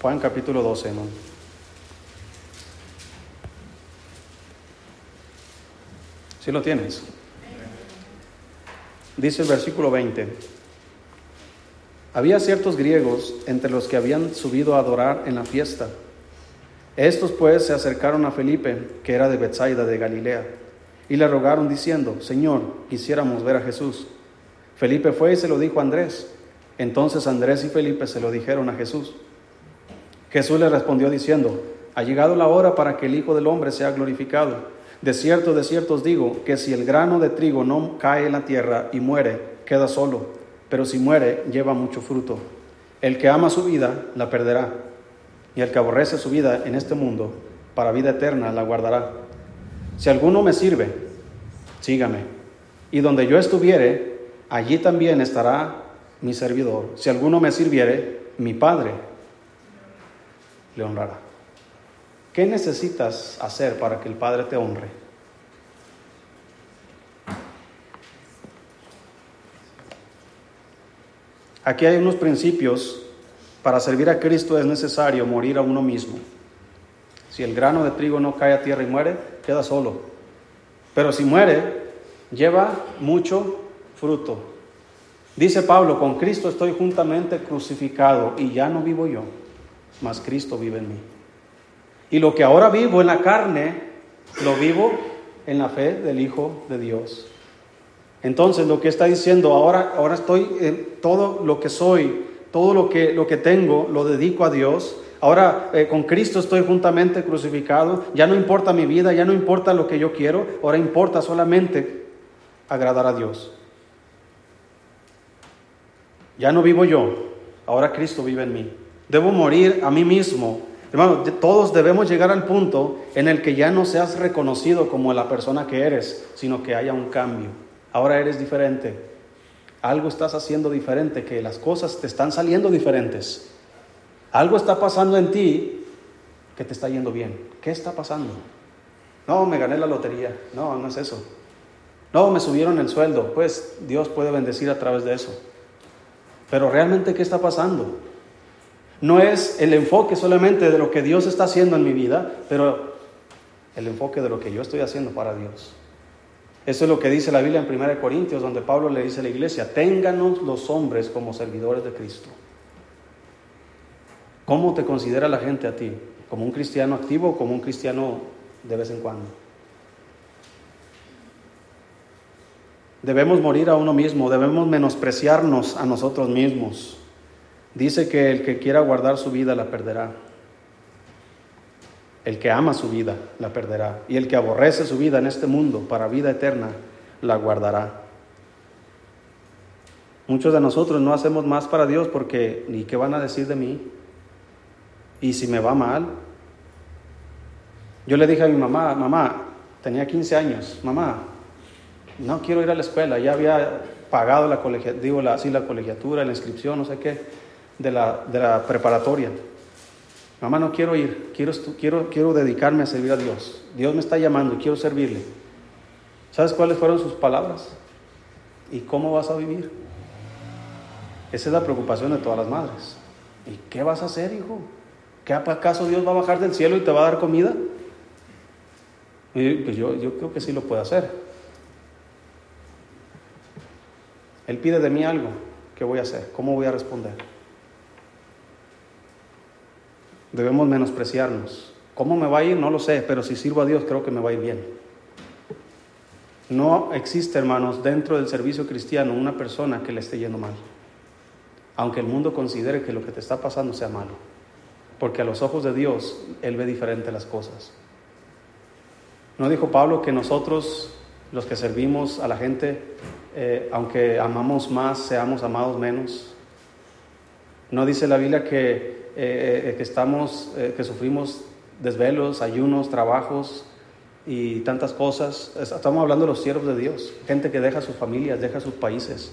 Juan capítulo 12, ¿no? ¿Sí lo tienes? Dice el versículo 20. Había ciertos griegos entre los que habían subido a adorar en la fiesta. Estos pues se acercaron a Felipe, que era de Bethsaida de Galilea, y le rogaron diciendo, Señor, quisiéramos ver a Jesús. Felipe fue y se lo dijo a Andrés. Entonces Andrés y Felipe se lo dijeron a Jesús. Jesús le respondió diciendo, ha llegado la hora para que el Hijo del Hombre sea glorificado. De cierto, de cierto os digo, que si el grano de trigo no cae en la tierra y muere, queda solo pero si muere lleva mucho fruto. El que ama su vida la perderá, y el que aborrece su vida en este mundo, para vida eterna la guardará. Si alguno me sirve, sígame, y donde yo estuviere, allí también estará mi servidor. Si alguno me sirviere, mi Padre le honrará. ¿Qué necesitas hacer para que el Padre te honre? Aquí hay unos principios. Para servir a Cristo es necesario morir a uno mismo. Si el grano de trigo no cae a tierra y muere, queda solo. Pero si muere, lleva mucho fruto. Dice Pablo, con Cristo estoy juntamente crucificado y ya no vivo yo, mas Cristo vive en mí. Y lo que ahora vivo en la carne, lo vivo en la fe del Hijo de Dios entonces lo que está diciendo, ahora, ahora estoy, en todo lo que soy, todo lo que, lo que tengo, lo dedico a Dios. Ahora eh, con Cristo estoy juntamente crucificado. Ya no importa mi vida, ya no importa lo que yo quiero. Ahora importa solamente agradar a Dios. Ya no vivo yo, ahora Cristo vive en mí. Debo morir a mí mismo. Hermano, todos debemos llegar al punto en el que ya no seas reconocido como la persona que eres, sino que haya un cambio. Ahora eres diferente. Algo estás haciendo diferente, que las cosas te están saliendo diferentes. Algo está pasando en ti que te está yendo bien. ¿Qué está pasando? No, me gané la lotería. No, no es eso. No, me subieron el sueldo. Pues Dios puede bendecir a través de eso. Pero realmente, ¿qué está pasando? No es el enfoque solamente de lo que Dios está haciendo en mi vida, pero el enfoque de lo que yo estoy haciendo para Dios. Eso es lo que dice la Biblia en 1 Corintios, donde Pablo le dice a la iglesia, ténganos los hombres como servidores de Cristo. ¿Cómo te considera la gente a ti? ¿Como un cristiano activo o como un cristiano de vez en cuando? Debemos morir a uno mismo, debemos menospreciarnos a nosotros mismos. Dice que el que quiera guardar su vida la perderá. El que ama su vida la perderá y el que aborrece su vida en este mundo para vida eterna la guardará. Muchos de nosotros no hacemos más para Dios porque ni qué van a decir de mí y si me va mal. Yo le dije a mi mamá, mamá, tenía 15 años, mamá, no quiero ir a la escuela, ya había pagado la colegiatura, digo la, la colegiatura, la inscripción, no sé qué, de la, de la preparatoria. Mamá, no quiero ir, quiero, quiero, quiero dedicarme a servir a Dios. Dios me está llamando, y quiero servirle. ¿Sabes cuáles fueron sus palabras? ¿Y cómo vas a vivir? Esa es la preocupación de todas las madres. ¿Y qué vas a hacer, hijo? ¿Qué acaso Dios va a bajar del cielo y te va a dar comida? Pues yo, yo creo que sí lo puede hacer. Él pide de mí algo. ¿Qué voy a hacer? ¿Cómo voy a responder? Debemos menospreciarnos. ¿Cómo me va a ir? No lo sé, pero si sirvo a Dios creo que me va a ir bien. No existe, hermanos, dentro del servicio cristiano una persona que le esté yendo mal. Aunque el mundo considere que lo que te está pasando sea malo. Porque a los ojos de Dios, Él ve diferente las cosas. ¿No dijo Pablo que nosotros, los que servimos a la gente, eh, aunque amamos más, seamos amados menos? ¿No dice la Biblia que, eh, eh, que estamos, que sufrimos desvelos, ayunos, trabajos y tantas cosas? Estamos hablando de los siervos de Dios, gente que deja sus familias, deja sus países,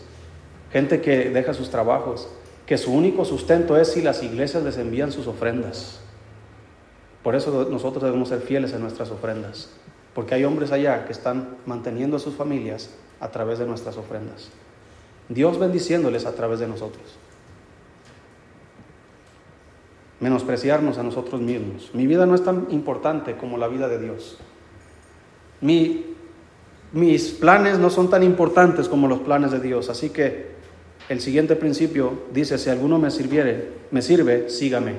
gente que deja sus trabajos, que su único sustento es si las iglesias les envían sus ofrendas. Por eso nosotros debemos ser fieles en nuestras ofrendas. Porque hay hombres allá que están manteniendo a sus familias a través de nuestras ofrendas. Dios bendiciéndoles a través de nosotros. Menospreciarnos a nosotros mismos. Mi vida no es tan importante como la vida de Dios. mis planes no son tan importantes como los planes de Dios. Así que el siguiente principio dice, si alguno me sirviere, me sirve, sígame.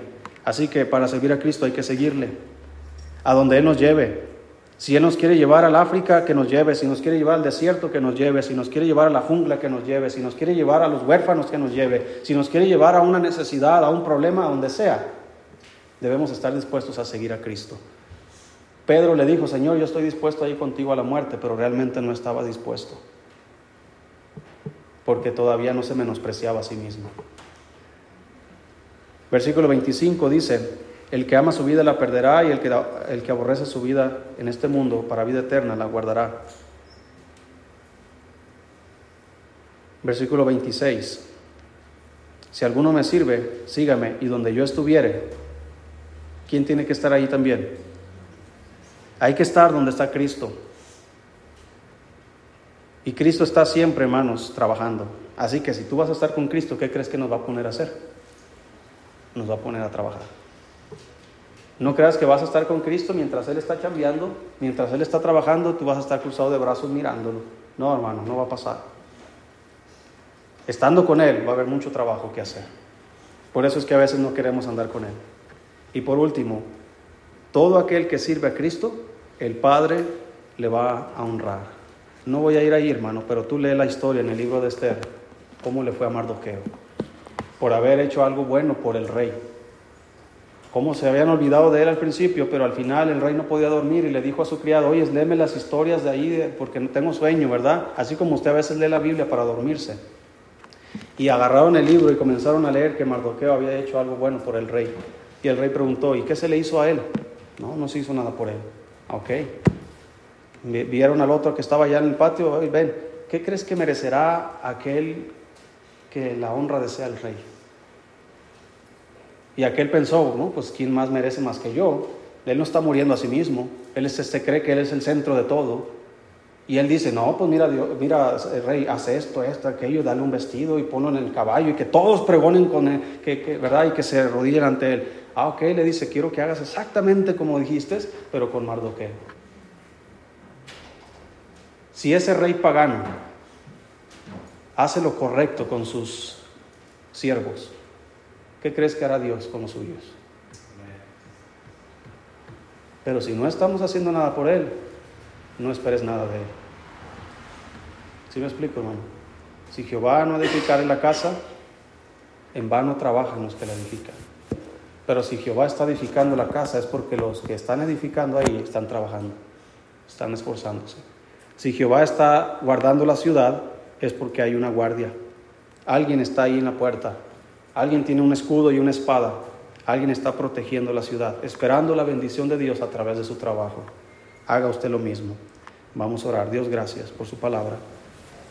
Así que para servir a Cristo hay que seguirle. A donde Él nos lleve, si Él nos quiere llevar al África, que nos lleve. Si nos quiere llevar al desierto, que nos lleve. Si nos quiere llevar a la jungla, que nos lleve. Si nos quiere llevar a los huérfanos, que nos lleve. Si nos quiere llevar a una necesidad, a un problema, a donde sea, debemos estar dispuestos a seguir a Cristo. Pedro le dijo, Señor, yo estoy dispuesto a ir contigo a la muerte, pero realmente no estaba dispuesto, porque todavía no se menospreciaba a sí mismo. Versículo 25 dice, el que ama su vida la perderá y el que, el que aborrece su vida en este mundo para vida eterna la guardará. Versículo 26. Si alguno me sirve, sígame, y donde yo estuviere, ¿quién tiene que estar ahí también? Hay que estar donde está Cristo. Y Cristo está siempre, hermanos, trabajando. Así que si tú vas a estar con Cristo, ¿qué crees que nos va a poner a hacer? Nos va a poner a trabajar. No creas que vas a estar con Cristo mientras Él está cambiando, mientras Él está trabajando, tú vas a estar cruzado de brazos mirándolo. No, hermano, no va a pasar. Estando con Él va a haber mucho trabajo que hacer. Por eso es que a veces no queremos andar con Él. Y por último, todo aquel que sirve a Cristo, el Padre le va a honrar. No voy a ir ahí, hermano, pero tú lee la historia en el libro de Esther, cómo le fue a Mardoqueo, por haber hecho algo bueno por el rey cómo se habían olvidado de él al principio, pero al final el rey no podía dormir y le dijo a su criado, oye, léeme las historias de ahí porque no tengo sueño, ¿verdad? Así como usted a veces lee la Biblia para dormirse. Y agarraron el libro y comenzaron a leer que Mardoqueo había hecho algo bueno por el rey. Y el rey preguntó, ¿y qué se le hizo a él? No, no se hizo nada por él. Ok. Vieron al otro que estaba allá en el patio, ven, ¿qué crees que merecerá aquel que la honra desea el rey? Y aquel pensó, ¿no? Pues ¿quién más merece más que yo? Él no está muriendo a sí mismo, él se, cree que él es el centro de todo. Y él dice, no, pues mira, Dios, mira, rey, hace esto, esto, aquello, dale un vestido y ponlo en el caballo y que todos pregonen con él, que, ¿verdad? Y que se arrodillen ante él. Ah, ok, le dice, quiero que hagas exactamente como dijiste, pero con Mardoqueo. Si ese rey pagano hace lo correcto con sus siervos, ¿qué crees que hará Dios con los suyos? Pero si no estamos haciendo nada por Él, no esperes nada de Él. ¿Sí me explico, hermano? Si Jehová no edificar en la casa, en vano trabajan los que la edifican. Pero si Jehová está edificando la casa es porque los que están edificando ahí están trabajando, están esforzándose. Si Jehová está guardando la ciudad es porque hay una guardia. Alguien está ahí en la puerta Alguien tiene un escudo y una espada. Alguien está protegiendo la ciudad, esperando la bendición de Dios a través de su trabajo. Haga usted lo mismo. Vamos a orar. Dios, gracias por su palabra.